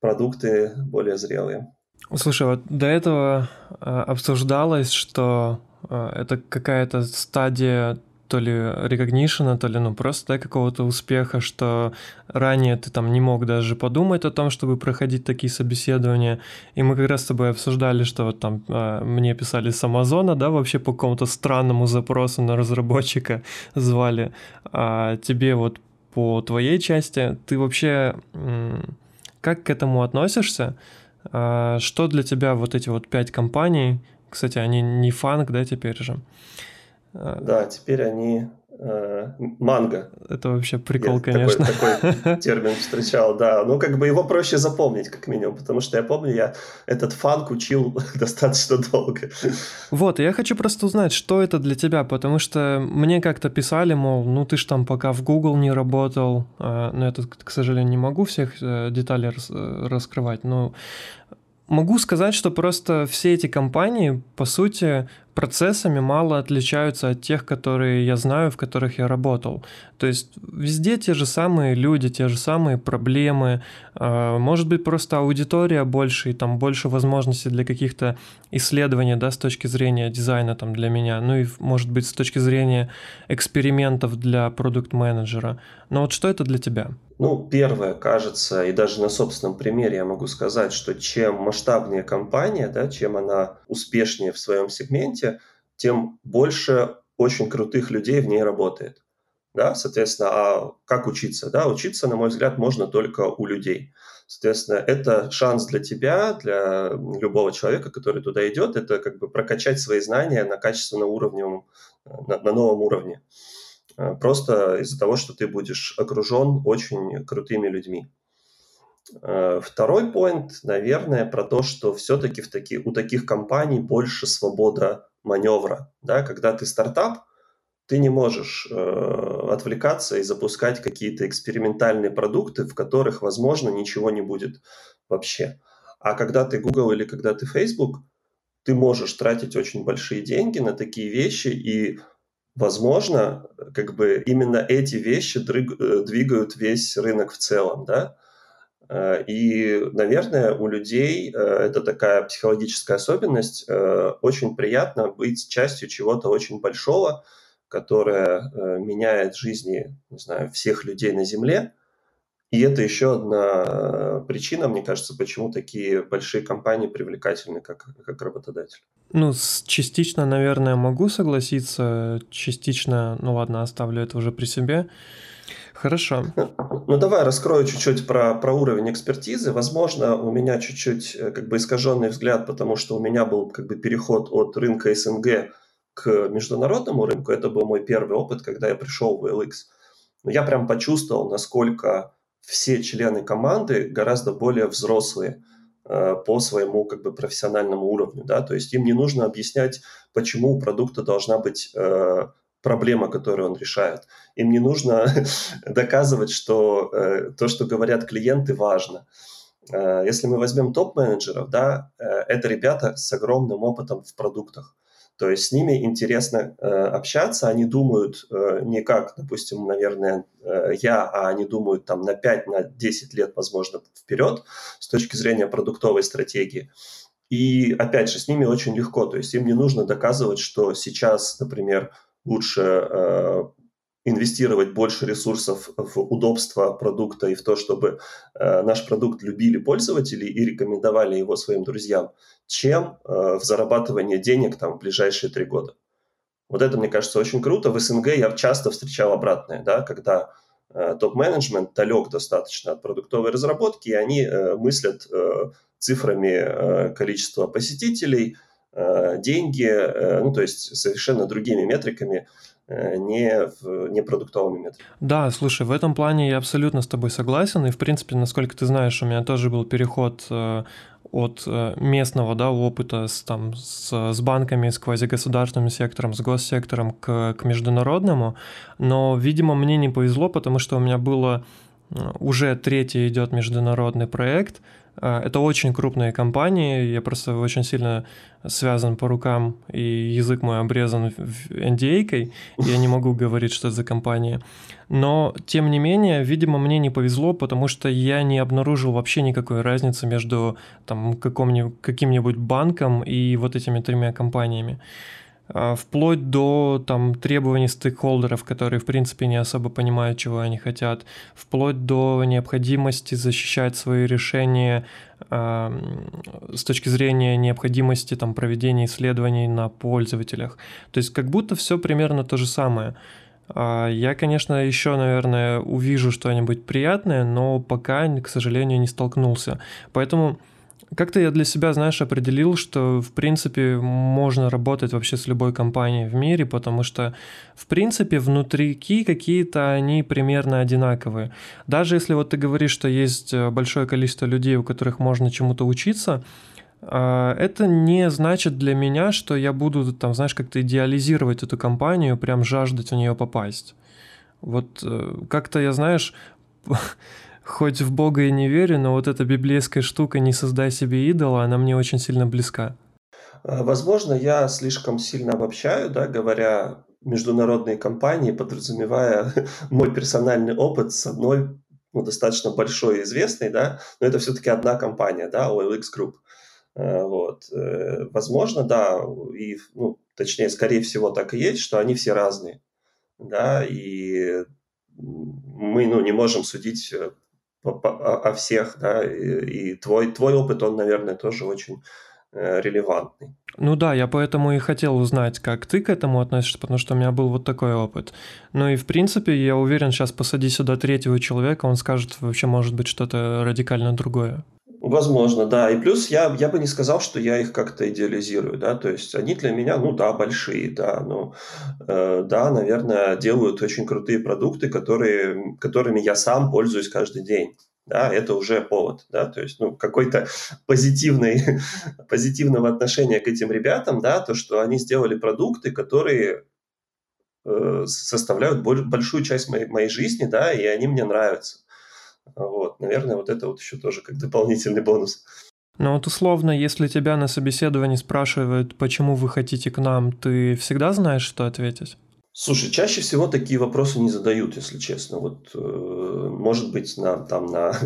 Speaker 1: продукты более зрелые.
Speaker 2: Слушай, вот до этого а, обсуждалось, что а, это какая-то стадия то ли recognition, то ли ну просто да, какого-то успеха, что ранее ты там не мог даже подумать о том, чтобы проходить такие собеседования. И мы как раз с тобой обсуждали, что вот там э, мне писали с Амазона, да, вообще по какому-то странному запросу на разработчика звали. А тебе вот по твоей части, ты вообще как к этому относишься? А, что для тебя вот эти вот пять компаний, кстати, они не фанк, да, теперь же?
Speaker 1: Да, теперь они манго.
Speaker 2: Это вообще прикол, я конечно.
Speaker 1: Такой, такой термин встречал, да. Ну, как бы его проще запомнить, как минимум, потому что я помню, я этот фанк учил достаточно долго.
Speaker 2: Вот, я хочу просто узнать, что это для тебя, потому что мне как-то писали, мол, ну ты ж там пока в Google не работал, а, но я тут, к сожалению, не могу всех э, деталей э, раскрывать, но Могу сказать, что просто все эти компании, по сути, процессами мало отличаются от тех, которые я знаю, в которых я работал. То есть везде те же самые люди, те же самые проблемы. А, может быть, просто аудитория больше, и там больше возможностей для каких-то исследований, да, с точки зрения дизайна там для меня. Ну и, может быть, с точки зрения экспериментов для продукт-менеджера. Но вот что это для тебя?
Speaker 1: Ну, первое, кажется, и даже на собственном примере я могу сказать, что чем масштабнее компания, да, чем она успешнее в своем сегменте, тем больше очень крутых людей в ней работает. Да, соответственно, а как учиться? Да, учиться, на мой взгляд, можно только у людей. Соответственно, это шанс для тебя, для любого человека, который туда идет, это как бы прокачать свои знания на качественном уровне, на, на новом уровне. Э, просто из-за того, что ты будешь окружен очень крутыми людьми. Э, второй поинт, наверное, про то, что все-таки в таки, у таких компаний больше свобода маневра. Да? Когда ты стартап, ты не можешь э, отвлекаться и запускать какие-то экспериментальные продукты, в которых, возможно, ничего не будет вообще. А когда ты Google или когда ты Facebook, ты можешь тратить очень большие деньги на такие вещи и возможно, как бы именно эти вещи э, двигают весь рынок в целом, да. Э, и, наверное, у людей э, это такая психологическая особенность. Очень приятно быть частью чего-то очень большого, которое меняет жизни, не знаю, всех людей на Земле. И это еще одна причина, мне кажется, почему такие большие компании привлекательны как, как работодатель.
Speaker 2: Ну, частично, наверное, могу согласиться, частично, ну ладно, оставлю это уже при себе. Хорошо.
Speaker 1: Ну, давай раскрою чуть-чуть про, про уровень экспертизы. Возможно, у меня чуть-чуть э, как бы искаженный взгляд, потому что у меня был как бы переход от рынка СНГ к международному рынку. Это был мой первый опыт, когда я пришел в LX. Но я прям почувствовал, насколько все члены команды гораздо более взрослые – Э, по своему как бы профессиональному уровню, да, то есть им не нужно объяснять, почему у продукта должна быть э, проблема, которую он решает. Им не нужно доказывать, что э, то, что говорят клиенты, важно. Э, если мы возьмем топ-менеджеров, да, э, это ребята с огромным опытом в продуктах. То есть с ними интересно э, общаться, они думают э, не как, допустим, наверное, э, я, а они думают там на 5, на 10 лет, возможно, вперед с точки зрения продуктовой стратегии. И опять же, с ними очень легко, то есть им не нужно доказывать, что сейчас, например, лучше э, инвестировать больше ресурсов в удобство продукта и в то, чтобы э, наш продукт любили пользователи и рекомендовали его своим друзьям, чем э, в зарабатывание денег там в ближайшие три года. Вот это, мне кажется, очень круто. В СНГ я часто встречал обратное, да, когда э, топ-менеджмент далек достаточно от продуктовой разработки, и они э, мыслят э, цифрами э, количества посетителей, э, деньги, э, ну, то есть совершенно другими метриками, не, в, не продуктовыми методами.
Speaker 2: Да, слушай, в этом плане я абсолютно с тобой согласен. И, в принципе, насколько ты знаешь, у меня тоже был переход э, от э, местного да, опыта с, там, с, с банками, с квазигосударственным сектором, с госсектором к, к международному. Но, видимо, мне не повезло, потому что у меня было уже третий идет международный проект. А, это очень крупные компании, я просто очень сильно связан по рукам, и язык мой обрезан NDA-кой, и я не могу говорить, что это за компания. Но, тем не менее, видимо, мне не повезло, потому что я не обнаружил вообще никакой разницы между там, каким-нибудь банком и вот этими тремя компаниями. А, вплоть до там, требований стейкхолдеров, которые, в принципе, не особо понимают, чего они хотят, вплоть до необходимости защищать свои решения э, с точки зрения необходимости там, проведения исследований на пользователях. То есть как будто все примерно то же самое. А, я, конечно, еще, наверное, увижу что-нибудь приятное, но пока, к сожалению, не столкнулся. Поэтому как-то я для себя, знаешь, определил, что, в принципе, можно работать вообще с любой компанией в мире, потому что, в принципе, внутрики какие-то, они примерно одинаковые. Даже если вот ты говоришь, что есть э, большое количество людей, у которых можно чему-то учиться, а, это не значит для меня, что я буду, там, знаешь, как-то идеализировать эту компанию, прям жаждать в нее попасть. Вот э, как-то я, знаешь, хоть в Бога и не верю, но вот эта библейская штука «не создай себе идола», она мне очень сильно близка.
Speaker 1: А, возможно, я слишком сильно обобщаю, да, говоря международные компании, подразумевая мой персональный опыт с одной ну, достаточно большой и известной, да, но это все-таки одна компания, да, OLX Group. А, вот. Э, возможно, да, и, ну, точнее, скорее всего, так и есть, что они все разные, да, и мы, ну, не можем судить э, о, всех, да, и, и твой, твой опыт, он, наверное, тоже очень э, релевантный.
Speaker 2: Ну да, я поэтому и хотел узнать, как ты к этому относишься, потому что у меня был вот такой опыт. Ну и в принципе, я уверен, сейчас посади сюда третьего человека, он скажет вообще, может быть, что-то радикально другое.
Speaker 1: Возможно, да. И плюс я, я бы не сказал, что я их как-то идеализирую, да, то есть они для меня, ну да, большие, да, ну, э, да, наверное, делают очень крутые продукты, которые, которыми я сам пользуюсь каждый день. Да, это уже повод, да, то есть, ну, какой-то позитивный, позитивного отношения к этим ребятам, да, то, что они сделали продукты, которые э, составляют большую часть моей, моей жизни, да, и они мне нравятся. Вот, наверное, вот это вот еще тоже как дополнительный бонус.
Speaker 2: Ну вот условно, если тебя на собеседовании спрашивают, почему вы хотите к нам, ты всегда знаешь, что ответить?
Speaker 1: Слушай, чаще всего такие вопросы не задают, если честно. Вот, э, может быть, на, там, на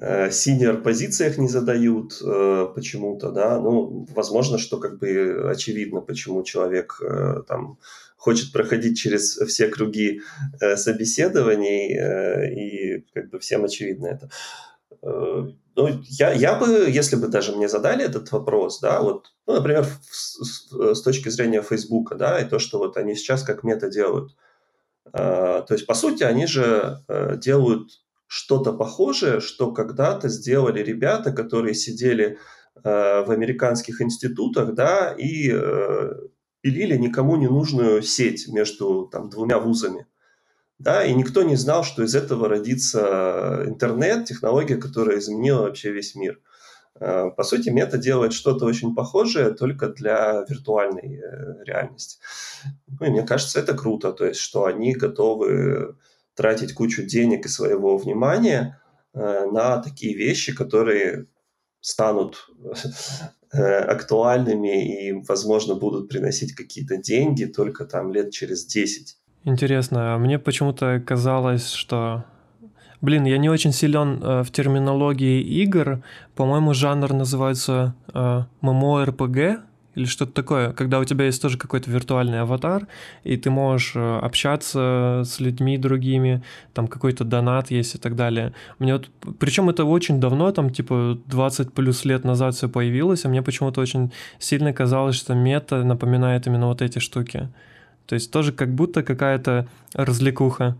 Speaker 1: э, синер позициях не задают э, почему-то, да. Ну, возможно, что как бы очевидно, почему человек э, там хочет проходить через все круги э, собеседований, э, и как бы всем очевидно это. Э, ну, я, я бы, если бы даже мне задали этот вопрос, да, вот, ну, например, с, с, с точки зрения Фейсбука, да, и то, что вот они сейчас как мета делают. Э, то есть, по сути, они же э, делают что-то похожее, что когда-то сделали ребята, которые сидели э, в американских институтах, да, и э, пилили никому не нужную сеть между там, двумя вузами. Да, и никто не знал, что из этого родится интернет, технология, которая изменила вообще весь мир. Э, по сути, мета делает что-то очень похожее, только для виртуальной э, реальности. Ну, и мне кажется, это круто, то есть, что они готовы тратить кучу денег и своего внимания э, на такие вещи, которые станут актуальными и, возможно, будут приносить какие-то деньги только там лет через 10.
Speaker 2: Интересно, а мне почему-то казалось, что Блин, я не очень силен э, в терминологии игр. По-моему, жанр называется э, MMORPG, или что-то такое, когда у тебя есть тоже какой-то виртуальный аватар, и ты можешь э, общаться с людьми другими, там какой-то донат есть и так далее. Мне вот, причем это очень давно, там типа 20 плюс лет назад все появилось, а мне почему-то очень сильно казалось, что мета напоминает именно вот эти штуки. То есть тоже как будто какая-то развлекуха.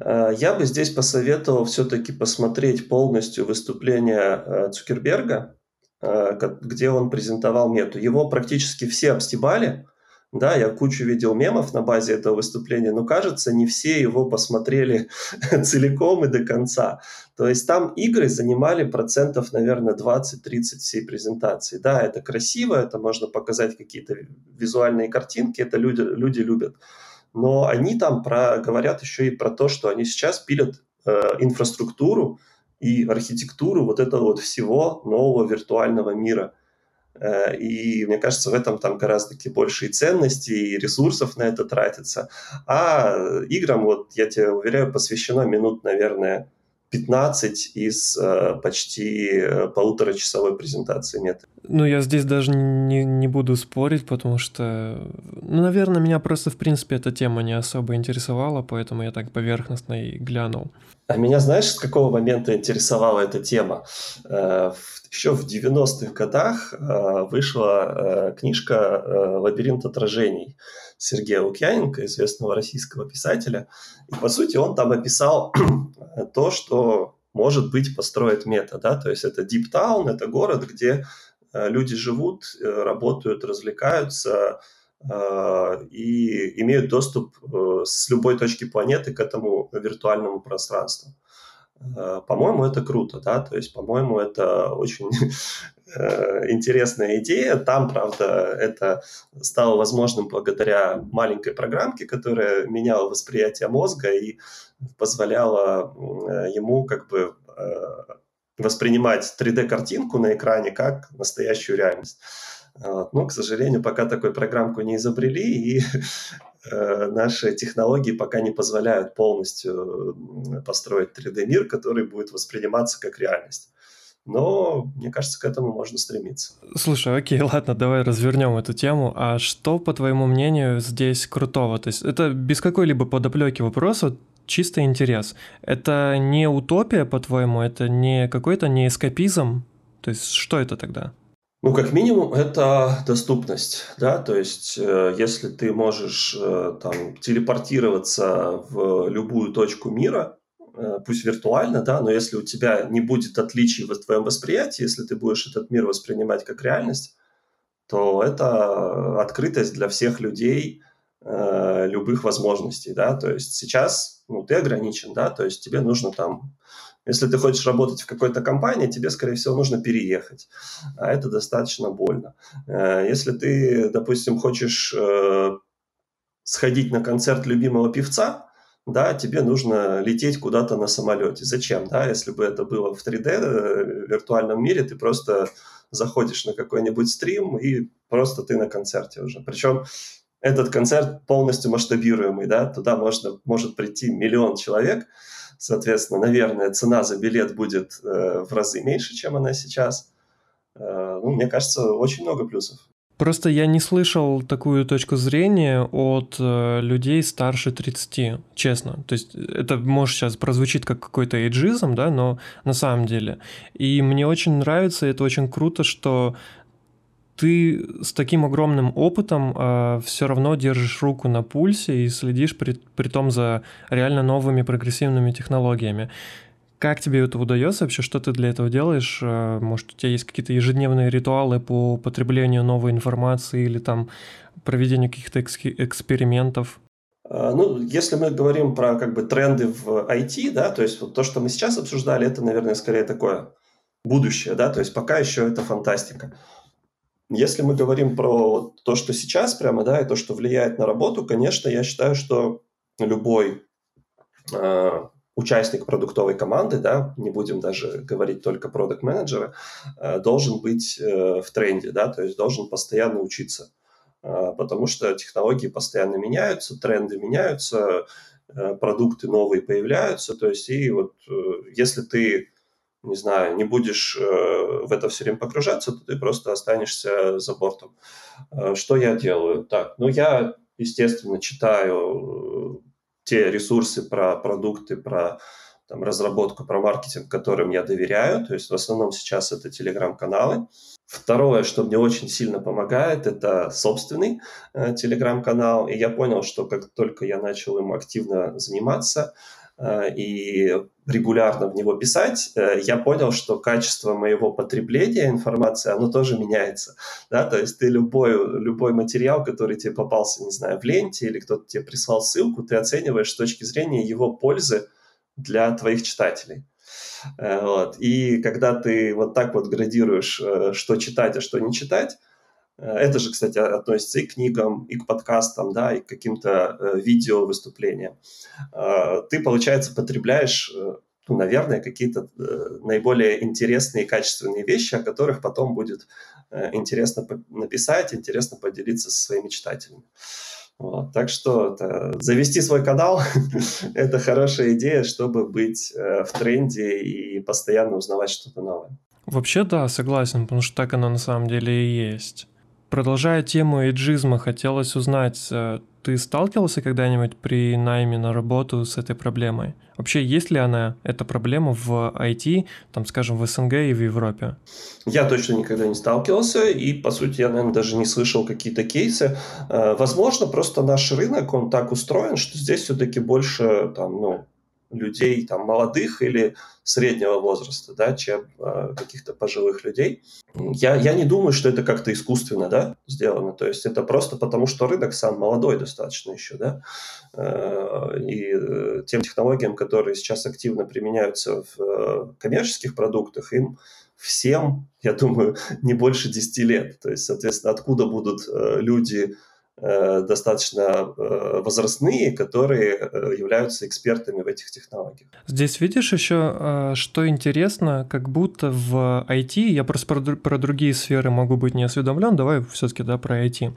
Speaker 1: Э, я бы здесь посоветовал все-таки посмотреть полностью выступление э, Цукерберга, где он презентовал мету. Его практически все обстебали, да, я кучу видел мемов на базе этого выступления, но кажется, не все его посмотрели целиком и до конца. То есть там игры занимали процентов, наверное, 20-30 всей презентации. Да, это красиво, это можно показать какие-то визуальные картинки, это люди, люди любят. Но они там про, говорят еще и про то, что они сейчас пилят инфраструктуру и архитектуру вот этого вот всего нового виртуального мира. И мне кажется, в этом там гораздо больше и ценностей, и ресурсов на это тратится. А играм, вот я тебе уверяю, посвящено минут, наверное, 15 из э, почти э, полуторачасовой презентации нет.
Speaker 2: Ну, я здесь даже не, не буду спорить, потому что, ну, наверное, меня просто, в принципе, эта тема не особо интересовала, поэтому я так поверхностно и глянул.
Speaker 1: А меня, знаешь, с какого момента интересовала эта тема? Э, еще в 90-х годах э, вышла э, книжка «Лабиринт отражений» Сергея Лукьяненко, известного российского писателя. И, по сути, он там описал то, что может быть построить мета. Да? То есть это Deep Town, это город, где люди живут, работают, развлекаются, и имеют доступ с любой точки планеты к этому виртуальному пространству. Э, по-моему, это круто, да, то есть, по-моему, это очень э, интересная идея. Там, правда, это стало возможным благодаря маленькой программке, которая меняла восприятие мозга и позволяла ему как бы э, воспринимать 3D-картинку на экране как настоящую реальность. Вот. Но, к сожалению, пока такой программку не изобрели, и Э, наши технологии пока не позволяют полностью построить 3D-мир, который будет восприниматься как реальность. Но, мне кажется, к этому можно стремиться.
Speaker 2: Слушай, окей, ладно, давай развернем эту тему. А что, по твоему мнению, здесь крутого? То есть это без какой-либо подоплеки вопроса, чисто интерес. Это не утопия, по-твоему, это не какой-то не эскапизм? То есть что это тогда?
Speaker 1: Ну, как минимум, это доступность, да, то есть, э, если ты можешь э, там телепортироваться в любую точку мира, пусть виртуально, да, но если у тебя не будет отличий в твоем восприятии, если ты будешь этот мир воспринимать как реальность, то это открытость для всех людей э, любых возможностей, да, то есть сейчас, ну, ты ограничен, да, то есть тебе нужно там если ты хочешь работать в какой-то компании, тебе, скорее всего, нужно переехать. А это достаточно больно. Э, если ты, допустим, хочешь э, сходить на концерт любимого певца, да, тебе нужно лететь куда-то на самолете. Зачем, да, если бы это было в 3D э, виртуальном мире, ты просто заходишь на какой-нибудь стрим и просто ты на концерте уже. Причем этот концерт полностью масштабируемый, да, туда можно, может прийти миллион человек, Соответственно, наверное, цена за билет будет э, в разы меньше, чем она сейчас. Э, ну, мне кажется, очень много плюсов.
Speaker 2: Просто я не слышал такую точку зрения от э, людей старше 30, честно. То есть это, может, сейчас прозвучит как какой-то эйджизм, да, но на самом деле. И мне очень нравится, это очень круто, что ты с таким огромным опытом э, все равно держишь руку на пульсе и следишь при, при том за реально новыми прогрессивными технологиями. Как тебе это удается вообще? Что ты для этого делаешь? Э, может, у тебя есть какие-то ежедневные ритуалы по потреблению новой информации или там проведению каких-то экспериментов?
Speaker 1: А, ну, если мы говорим про как бы тренды в IT, да, то есть вот то, что мы сейчас обсуждали, это, наверное, скорее такое будущее, да, то есть пока еще это фантастика. Если мы говорим про то, что сейчас прямо, да, и то, что влияет на работу, конечно, я считаю, что любой э, участник продуктовой команды, да, не будем даже говорить только продукт менеджера э, должен быть э, в тренде, да, то есть должен постоянно учиться, э, потому что технологии постоянно меняются, тренды меняются, продукты новые появляются, то есть и вот если ты не знаю, не будешь в это все время погружаться, то ты просто останешься за бортом. Что я делаю? Так, ну я, естественно, читаю те ресурсы про продукты, про там, разработку, про маркетинг, которым я доверяю. То есть в основном сейчас это телеграм-каналы. Второе, что мне очень сильно помогает, это собственный э, телеграм-канал. И я понял, что как только я начал им активно заниматься, и регулярно в него писать, э, я понял, что качество моего потребления информации, оно тоже меняется. Да? То есть ты любой, любой материал, который тебе попался, не знаю, в ленте или кто-то тебе прислал ссылку, ты оцениваешь с точки зрения его пользы для твоих читателей. Э, вот. И когда ты вот так вот градируешь, что читать, а что не читать, Это же, кстати, относится и к книгам, и к подкастам, да, и к каким-то э, видео выступлениям. Э, ты, получается, потребляешь, э, ну, наверное, какие-то э, наиболее интересные и качественные вещи, о которых потом будет э, интересно написать, интересно поделиться со своими читателями. Вот, так что это, завести свой канал – это хорошая идея, чтобы быть э, в тренде и постоянно узнавать что-то новое.
Speaker 2: Вообще да, согласен, потому что так оно на самом деле и есть. Продолжая тему эйджизма, хотелось узнать, э, ты сталкивался когда-нибудь при найме на работу с этой проблемой? Вообще, есть ли она, эта проблема в IT, там, скажем, в СНГ и в Европе?
Speaker 1: Я точно никогда не сталкивался, и, по сути, я, наверное, даже не слышал какие-то кейсы. Э, возможно, просто наш рынок, он так устроен, что здесь все-таки больше, там, ну, людей там молодых или среднего возраста, да, чем э, каких-то пожилых людей. Я, я не думаю, что это как-то искусственно, да, сделано. То есть это просто потому, что рынок сам молодой достаточно еще, да, э, и тем технологиям, которые сейчас активно применяются в э, коммерческих продуктах, им всем, я думаю, не больше 10 лет. То есть, соответственно, откуда будут э, люди достаточно э, возрастные, которые э, являются экспертами в этих технологиях.
Speaker 2: Здесь видишь еще, что интересно, как будто в IT, я просто про, про другие сферы могу быть не осведомлен, давай все-таки да, про IT.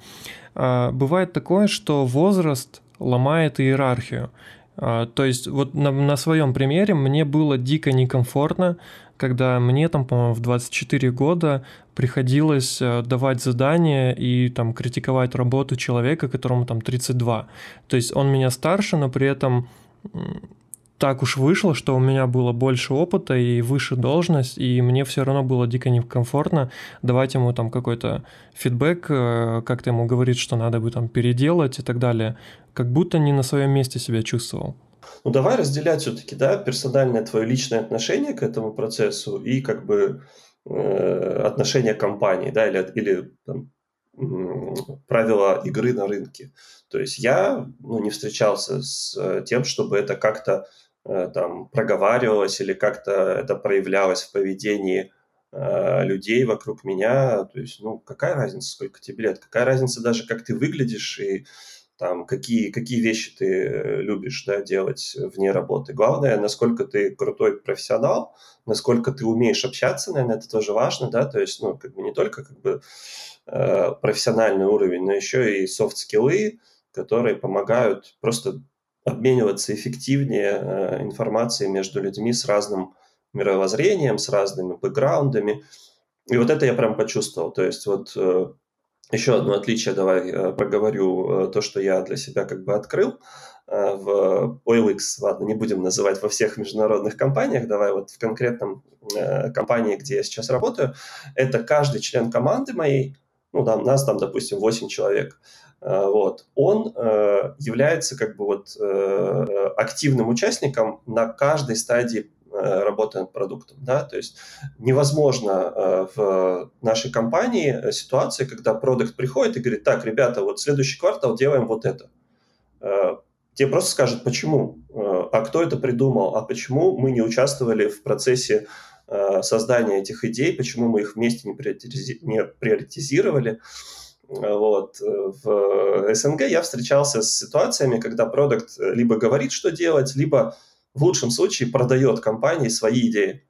Speaker 2: Бывает такое, что возраст ломает иерархию. То есть вот на, на своем примере мне было дико некомфортно, когда мне там, по-моему, в 24 года приходилось э, давать задания и там критиковать работу человека, которому там 32. То есть он меня старше, но при этом так уж вышло, что у меня было больше опыта и выше должность, и мне все равно было дико некомфортно давать ему там какой-то фидбэк, э, как-то ему говорить, что надо бы там переделать и так далее, как будто не на своем месте себя чувствовал.
Speaker 1: Ну, давай разделять все-таки, да, персональное твое личное отношение к этому процессу и как бы э, отношение компании, да, или, или там, правила игры на рынке. То есть я ну, не встречался с э, тем, чтобы это как-то э, там проговаривалось или как-то это проявлялось в поведении э, людей вокруг меня. То есть, ну, какая разница, сколько тебе лет? Какая разница даже, как ты выглядишь и там, какие, какие вещи ты э, любишь да, делать вне работы. Главное, насколько ты крутой профессионал, насколько ты умеешь общаться, наверное, это тоже важно, да, то есть, ну, как бы не только как бы э, профессиональный уровень, но еще и софт-скиллы, которые помогают просто обмениваться эффективнее э, информацией между людьми с разным мировоззрением, с разными бэкграундами. И вот это я прям почувствовал. То есть вот еще одно отличие, давай э, проговорю э, то, что я для себя как бы открыл э, в OilX, ладно, не будем называть во всех международных компаниях, давай вот в конкретном компании, где я сейчас работаю, это каждый член команды моей, ну, там, нас там, допустим, 8 человек, вот, он является как бы вот активным участником на каждой стадии Э, работы над продуктом. Да? То есть невозможно э, в нашей компании э, ситуация, когда продукт приходит и говорит, так, ребята, вот следующий квартал делаем вот это. Тебе просто скажут, почему, а кто это придумал, а почему мы не участвовали в процессе создания этих идей, почему мы их вместе не приоритизировали. Вот. В СНГ я встречался с ситуациями, когда продукт либо говорит, что делать, либо в лучшем случае продает компании свои идеи.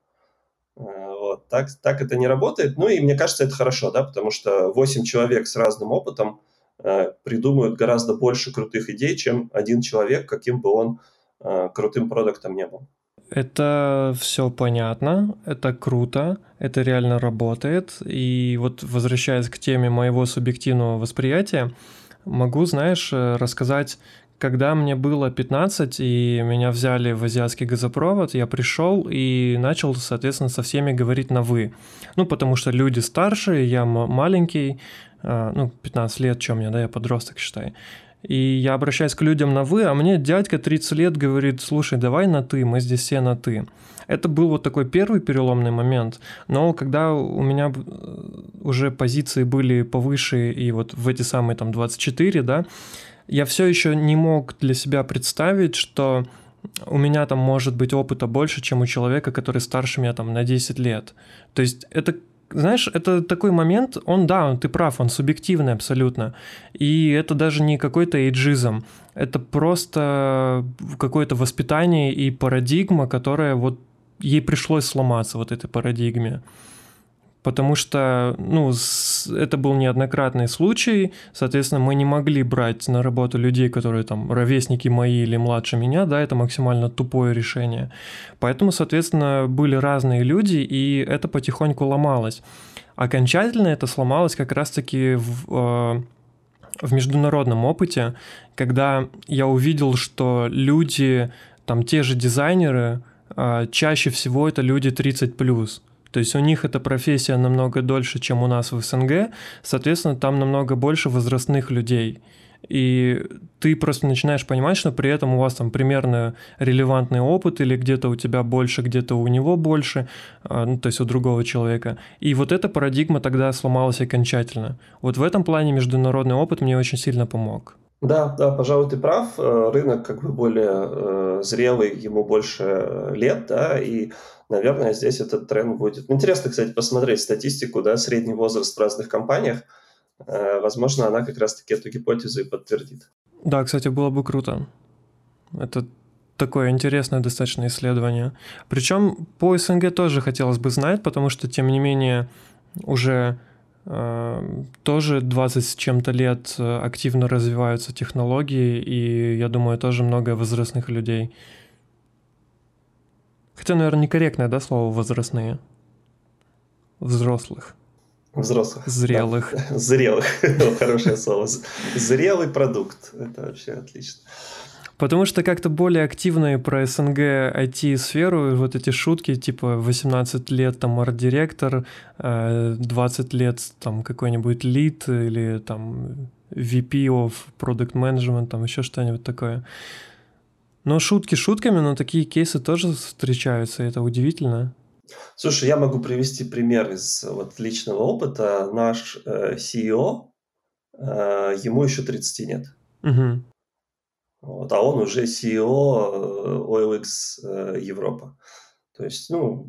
Speaker 1: Э, вот. Так, так это не работает. Ну и мне кажется, это хорошо, да, потому что 8 человек с разным опытом э, придумают гораздо больше крутых идей, чем один человек, каким бы он э, крутым продуктом не был.
Speaker 2: Это все понятно, это круто, это реально работает. И вот возвращаясь к теме моего субъективного восприятия, могу, знаешь, э, рассказать когда мне было 15 и меня взяли в азиатский газопровод, я пришел и начал, соответственно, со всеми говорить на «вы». Ну, потому что люди старше, я маленький, а, ну, 15 лет, что мне, да, я подросток, считай. И я обращаюсь к людям на «вы», а мне дядька 30 лет говорит, слушай, давай на «ты», мы здесь все на «ты». Это был вот такой первый переломный момент, но когда у меня уже позиции были повыше и вот в эти самые там 24, да, я все еще не мог для себя представить, что у меня там может быть опыта больше, чем у человека, который старше меня там на 10 лет. То есть это знаешь, это такой момент, он, да, ты прав, он субъективный абсолютно. И это даже не какой-то эйджизм, это просто какое-то воспитание и парадигма, которая вот ей пришлось сломаться, вот этой парадигме потому что, ну, это был неоднократный случай, соответственно, мы не могли брать на работу людей, которые там ровесники мои или младше меня, да, это максимально тупое решение. Поэтому, соответственно, были разные люди, и это потихоньку ломалось. Окончательно это сломалось как раз-таки в, э, в международном опыте, когда я увидел, что люди, там те же дизайнеры, э, чаще всего это люди 30 плюс. То есть у них эта профессия намного дольше, чем у нас в СНГ, соответственно, там намного больше возрастных людей. И ты просто начинаешь понимать, что при этом у вас там примерно релевантный опыт, или где-то у тебя больше, где-то у него больше, а, ну, то есть у другого человека. И вот эта парадигма тогда сломалась окончательно. Вот в этом плане международный опыт мне очень сильно помог.
Speaker 1: Да, да, пожалуй, ты прав. Э, рынок как бы более э, зрелый, ему больше лет, да, и наверное, здесь этот тренд будет. Интересно, кстати, посмотреть статистику, да, средний возраст в разных компаниях. Э, возможно, она как раз-таки эту гипотезу и подтвердит.
Speaker 2: Да, кстати, было бы круто. Это такое интересное достаточно исследование. Причем по СНГ тоже хотелось бы знать, потому что, тем не менее, уже э, тоже 20 с чем-то лет э, активно развиваются технологии, и я думаю, тоже много возрастных людей. Хотя, наверное, некорректное, да, слово возрастные. Взрослых.
Speaker 1: Взрослых.
Speaker 2: Зрелых.
Speaker 1: Да. Зрелых. Хорошее слово. Зрелый продукт. Это вообще отлично.
Speaker 2: Потому что как-то более активные про СНГ IT-сферу, вот эти шутки, типа 18 лет там арт-директор, 20 э, лет там какой-нибудь лид или там VP of Product Management, там еще что-нибудь такое. Но шутки шутками, но такие кейсы тоже встречаются, это удивительно.
Speaker 1: Слушай, я могу привести пример из вот личного опыта. Наш э, CEO, э, ему еще 30 нет.
Speaker 2: Угу.
Speaker 1: Вот, а он уже CEO э, OLX э, Европа. То есть, ну,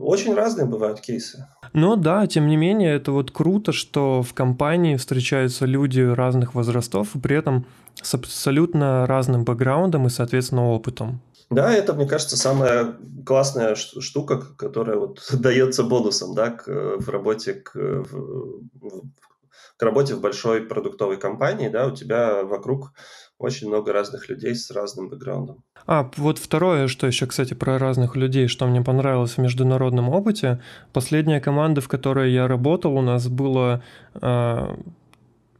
Speaker 1: очень разные бывают кейсы.
Speaker 2: Но да, тем не менее, это вот круто, что в компании встречаются люди разных возрастов, и при этом с абсолютно разным бэкграундом и, соответственно, опытом.
Speaker 1: Да, это, мне кажется, самая классная штука, которая вот дается бонусом, да, к, в работе, к, в, к работе в большой продуктовой компании, да, у тебя вокруг очень много разных людей с разным бэкграундом.
Speaker 2: А, вот второе, что еще, кстати, про разных людей, что мне понравилось в международном опыте. Последняя команда, в которой я работал, у нас было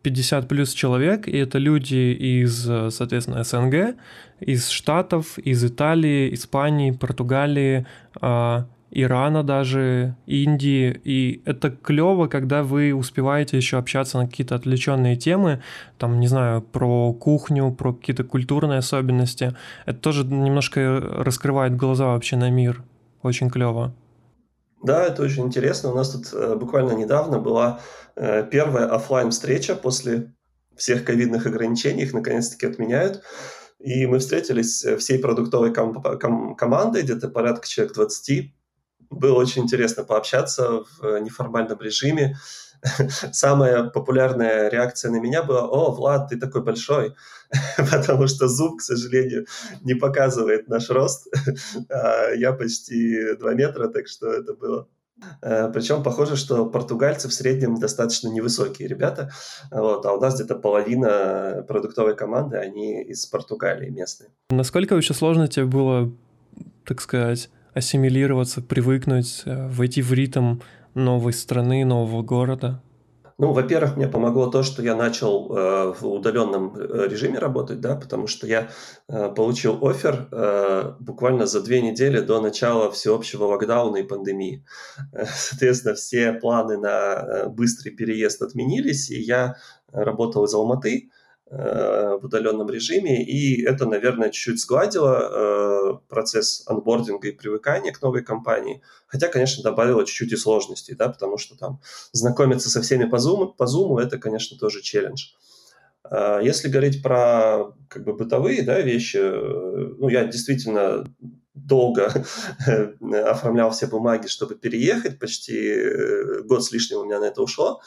Speaker 2: 50 плюс человек, и это люди из, соответственно, СНГ, из Штатов, из Италии, Испании, Португалии, а, Ирана даже, Индии. И это клево, когда вы успеваете еще общаться на какие-то отвлеченные темы, там, не знаю, про кухню, про какие-то культурные особенности. Это тоже немножко раскрывает глаза вообще на мир. Очень клево.
Speaker 1: Да, это очень интересно. У нас тут э, буквально недавно была э, первая офлайн встреча после всех ковидных ограничений, их наконец-таки отменяют. И мы встретились э, всей продуктовой ком- ком- командой, где-то порядка человек 20. Было очень интересно пообщаться в неформальном режиме. Самая популярная реакция на меня была, о, Влад, ты такой большой, потому что Zoom, к сожалению, не показывает наш рост. А я почти 2 метра, так что это было э, причем похоже, что португальцы в среднем достаточно невысокие ребята, вот, а у нас где-то половина продуктовой команды, они из Португалии местные.
Speaker 2: Насколько еще сложно тебе было, так сказать, ассимилироваться, привыкнуть, э, войти в ритм новой страны, нового города?
Speaker 1: Ну, во-первых, мне помогло то, что я начал э, в удаленном э, режиме работать, да, потому что я э, получил офер э, буквально за две недели до начала всеобщего локдауна и пандемии. Соответственно, все планы на э, быстрый переезд отменились, и я работал из Алматы, Э, в удаленном режиме, и это, наверное, чуть-чуть сгладило э, процесс анбординга и привыкания к новой компании, хотя, конечно, добавило чуть-чуть и сложностей, да, потому что там знакомиться со всеми по Zoom, по Zoom это, конечно, тоже челлендж. Э, если говорить про как бы бытовые да, вещи, э, ну, я действительно долго оформлял все бумаги, чтобы переехать, почти год с лишним у меня на это ушло.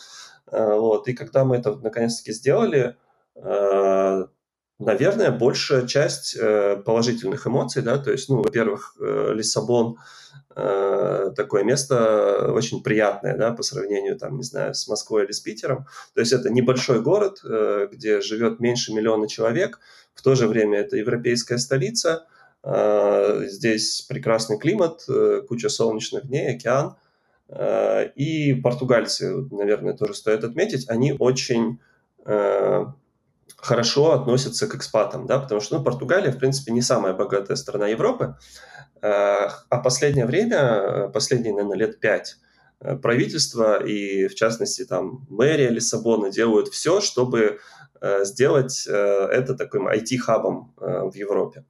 Speaker 1: Вот. И когда мы это наконец-таки сделали, наверное, большая часть положительных эмоций, да, то есть, ну, во-первых, Лиссабон Э, такое место очень приятное, да, по сравнению, там, не знаю, с Москвой или с Питером. То есть это небольшой город, э, где живет меньше миллиона человек, в то же время это европейская столица, э, здесь прекрасный климат, куча солнечных дней, океан, и португальцы, наверное, тоже стоит отметить, они очень хорошо относятся к экспатам, да, потому что ну, Португалия, в принципе, не самая богатая страна Европы, Э, а последнее время, э, последние, наверное, лет пять, э, правительство и, в частности, там, мэрия Лиссабона делают все, чтобы сделать это таким IT-хабом в Европе.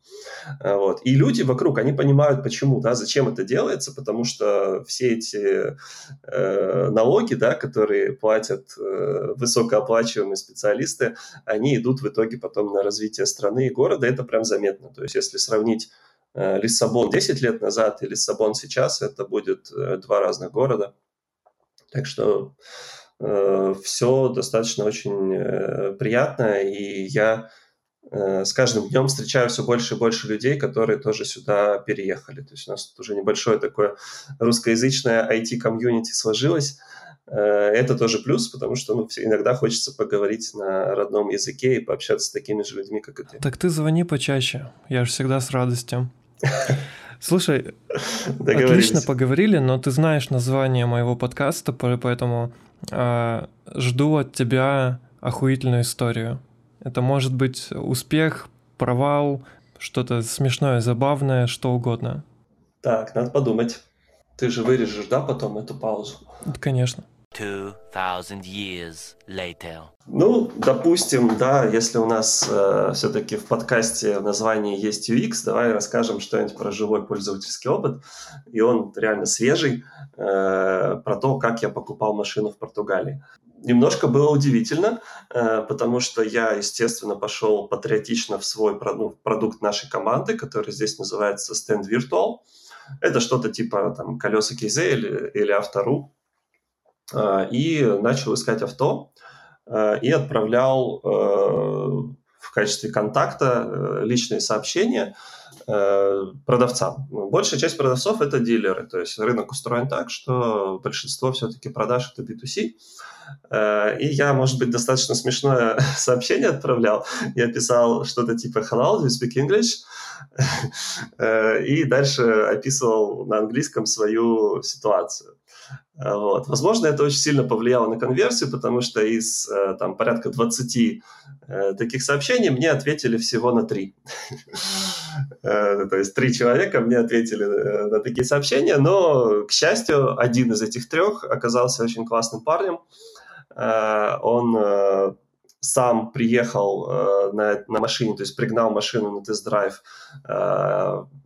Speaker 1: Вот. И люди вокруг, они понимают, почему, да, зачем это делается, потому что все эти налоги, да, которые платят высокооплачиваемые специалисты, они идут в итоге потом на развитие страны и города, это прям заметно. То есть если сравнить Э, Лиссабон 10 лет назад и Лиссабон сейчас, это будет э, два разных города. Так что э, все достаточно очень э, приятно, и я э, с каждым днем встречаю все больше и больше людей, которые тоже сюда переехали. То есть у нас тут уже небольшое такое русскоязычное IT-комьюнити сложилось. Э, это тоже плюс, потому что ну, иногда хочется поговорить на родном языке и пообщаться с такими же людьми, как и ты.
Speaker 2: Так ты звони почаще, я же всегда с радостью. Слушай, отлично поговорили, но ты знаешь название моего подкаста, поэтому э, жду от тебя охуительную историю. Это может быть успех, провал, что-то смешное, забавное, что угодно.
Speaker 1: Так, надо подумать. Ты же вырежешь, да, потом эту паузу?
Speaker 2: Конечно.
Speaker 1: 2000 years later. Ну, допустим, да, если у нас э, все-таки в подкасте в названии есть UX, давай расскажем что-нибудь про живой пользовательский опыт. И он реально свежий, э, про то, как я покупал машину в Португалии. Немножко было удивительно, э, потому что я, естественно, пошел патриотично в свой ну, продукт нашей команды, который здесь называется Stand Virtual. Это что-то типа там колеса Кейзе или, или Автору. А, и начал искать авто а, и отправлял э, в качестве контакта э, личные сообщения э, продавцам. Большая часть продавцов это дилеры, то есть рынок устроен так, что большинство все-таки продаж это B2C. И я, может быть, достаточно смешное сообщение отправлял. Я писал что-то типа «Hello, do you speak English?» И дальше описывал на английском свою ситуацию. Э, вот. Возможно, это очень сильно повлияло на конверсию, потому что из э, там, порядка 20 э, таких сообщений мне ответили всего на 3. То есть три человека мне ответили на такие сообщения, но, к счастью, один из этих трех оказался очень классным парнем. Он сам приехал э, на, на машине, то есть пригнал машину на тест-драйв э,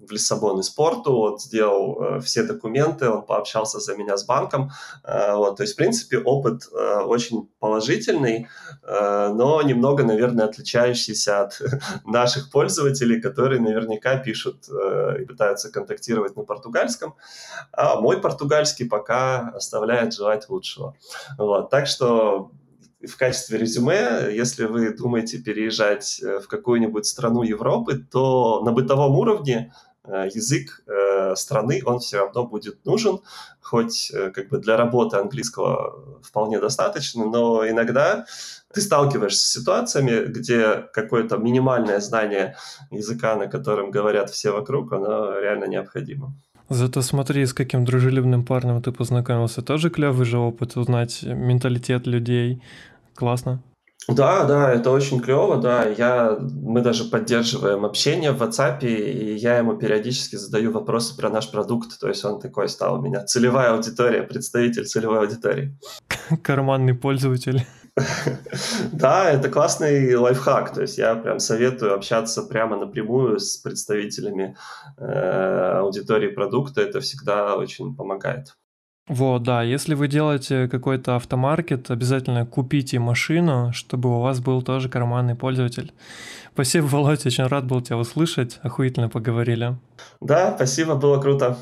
Speaker 1: в Лиссабон из порту, вот, сделал э, все документы, он пообщался за меня с банком. Э, вот, то есть, в принципе, опыт э, очень положительный, э, но немного, наверное, отличающийся от наших пользователей, которые наверняка пишут э, и пытаются контактировать на португальском. А мой португальский пока оставляет желать лучшего. Вот, так что в качестве резюме, если вы думаете переезжать э, в какую-нибудь страну Европы, то на бытовом уровне э, язык э, страны, он все равно будет нужен, хоть как бы для работы английского вполне достаточно, но иногда ты сталкиваешься с ситуациями, где какое-то минимальное знание языка, на котором говорят все вокруг, оно реально необходимо.
Speaker 2: Зато смотри, с каким дружелюбным парнем ты познакомился. Тоже клевый же опыт узнать менталитет людей. Классно.
Speaker 1: Да, да, это очень клево, да. Я, мы даже поддерживаем общение в WhatsApp, и я ему периодически задаю вопросы про наш продукт. То есть он такой стал у меня целевая аудитория, представитель целевой аудитории.
Speaker 2: Карманный пользователь.
Speaker 1: Да, это классный лайфхак. То есть я прям советую общаться прямо напрямую с представителями э, аудитории продукта. Это всегда очень помогает.
Speaker 2: Вот, да, если вы делаете какой-то автомаркет, обязательно купите машину, чтобы у вас был тоже карманный пользователь. Спасибо, Володя, очень рад был тебя услышать, охуительно поговорили.
Speaker 1: Да, спасибо, было круто.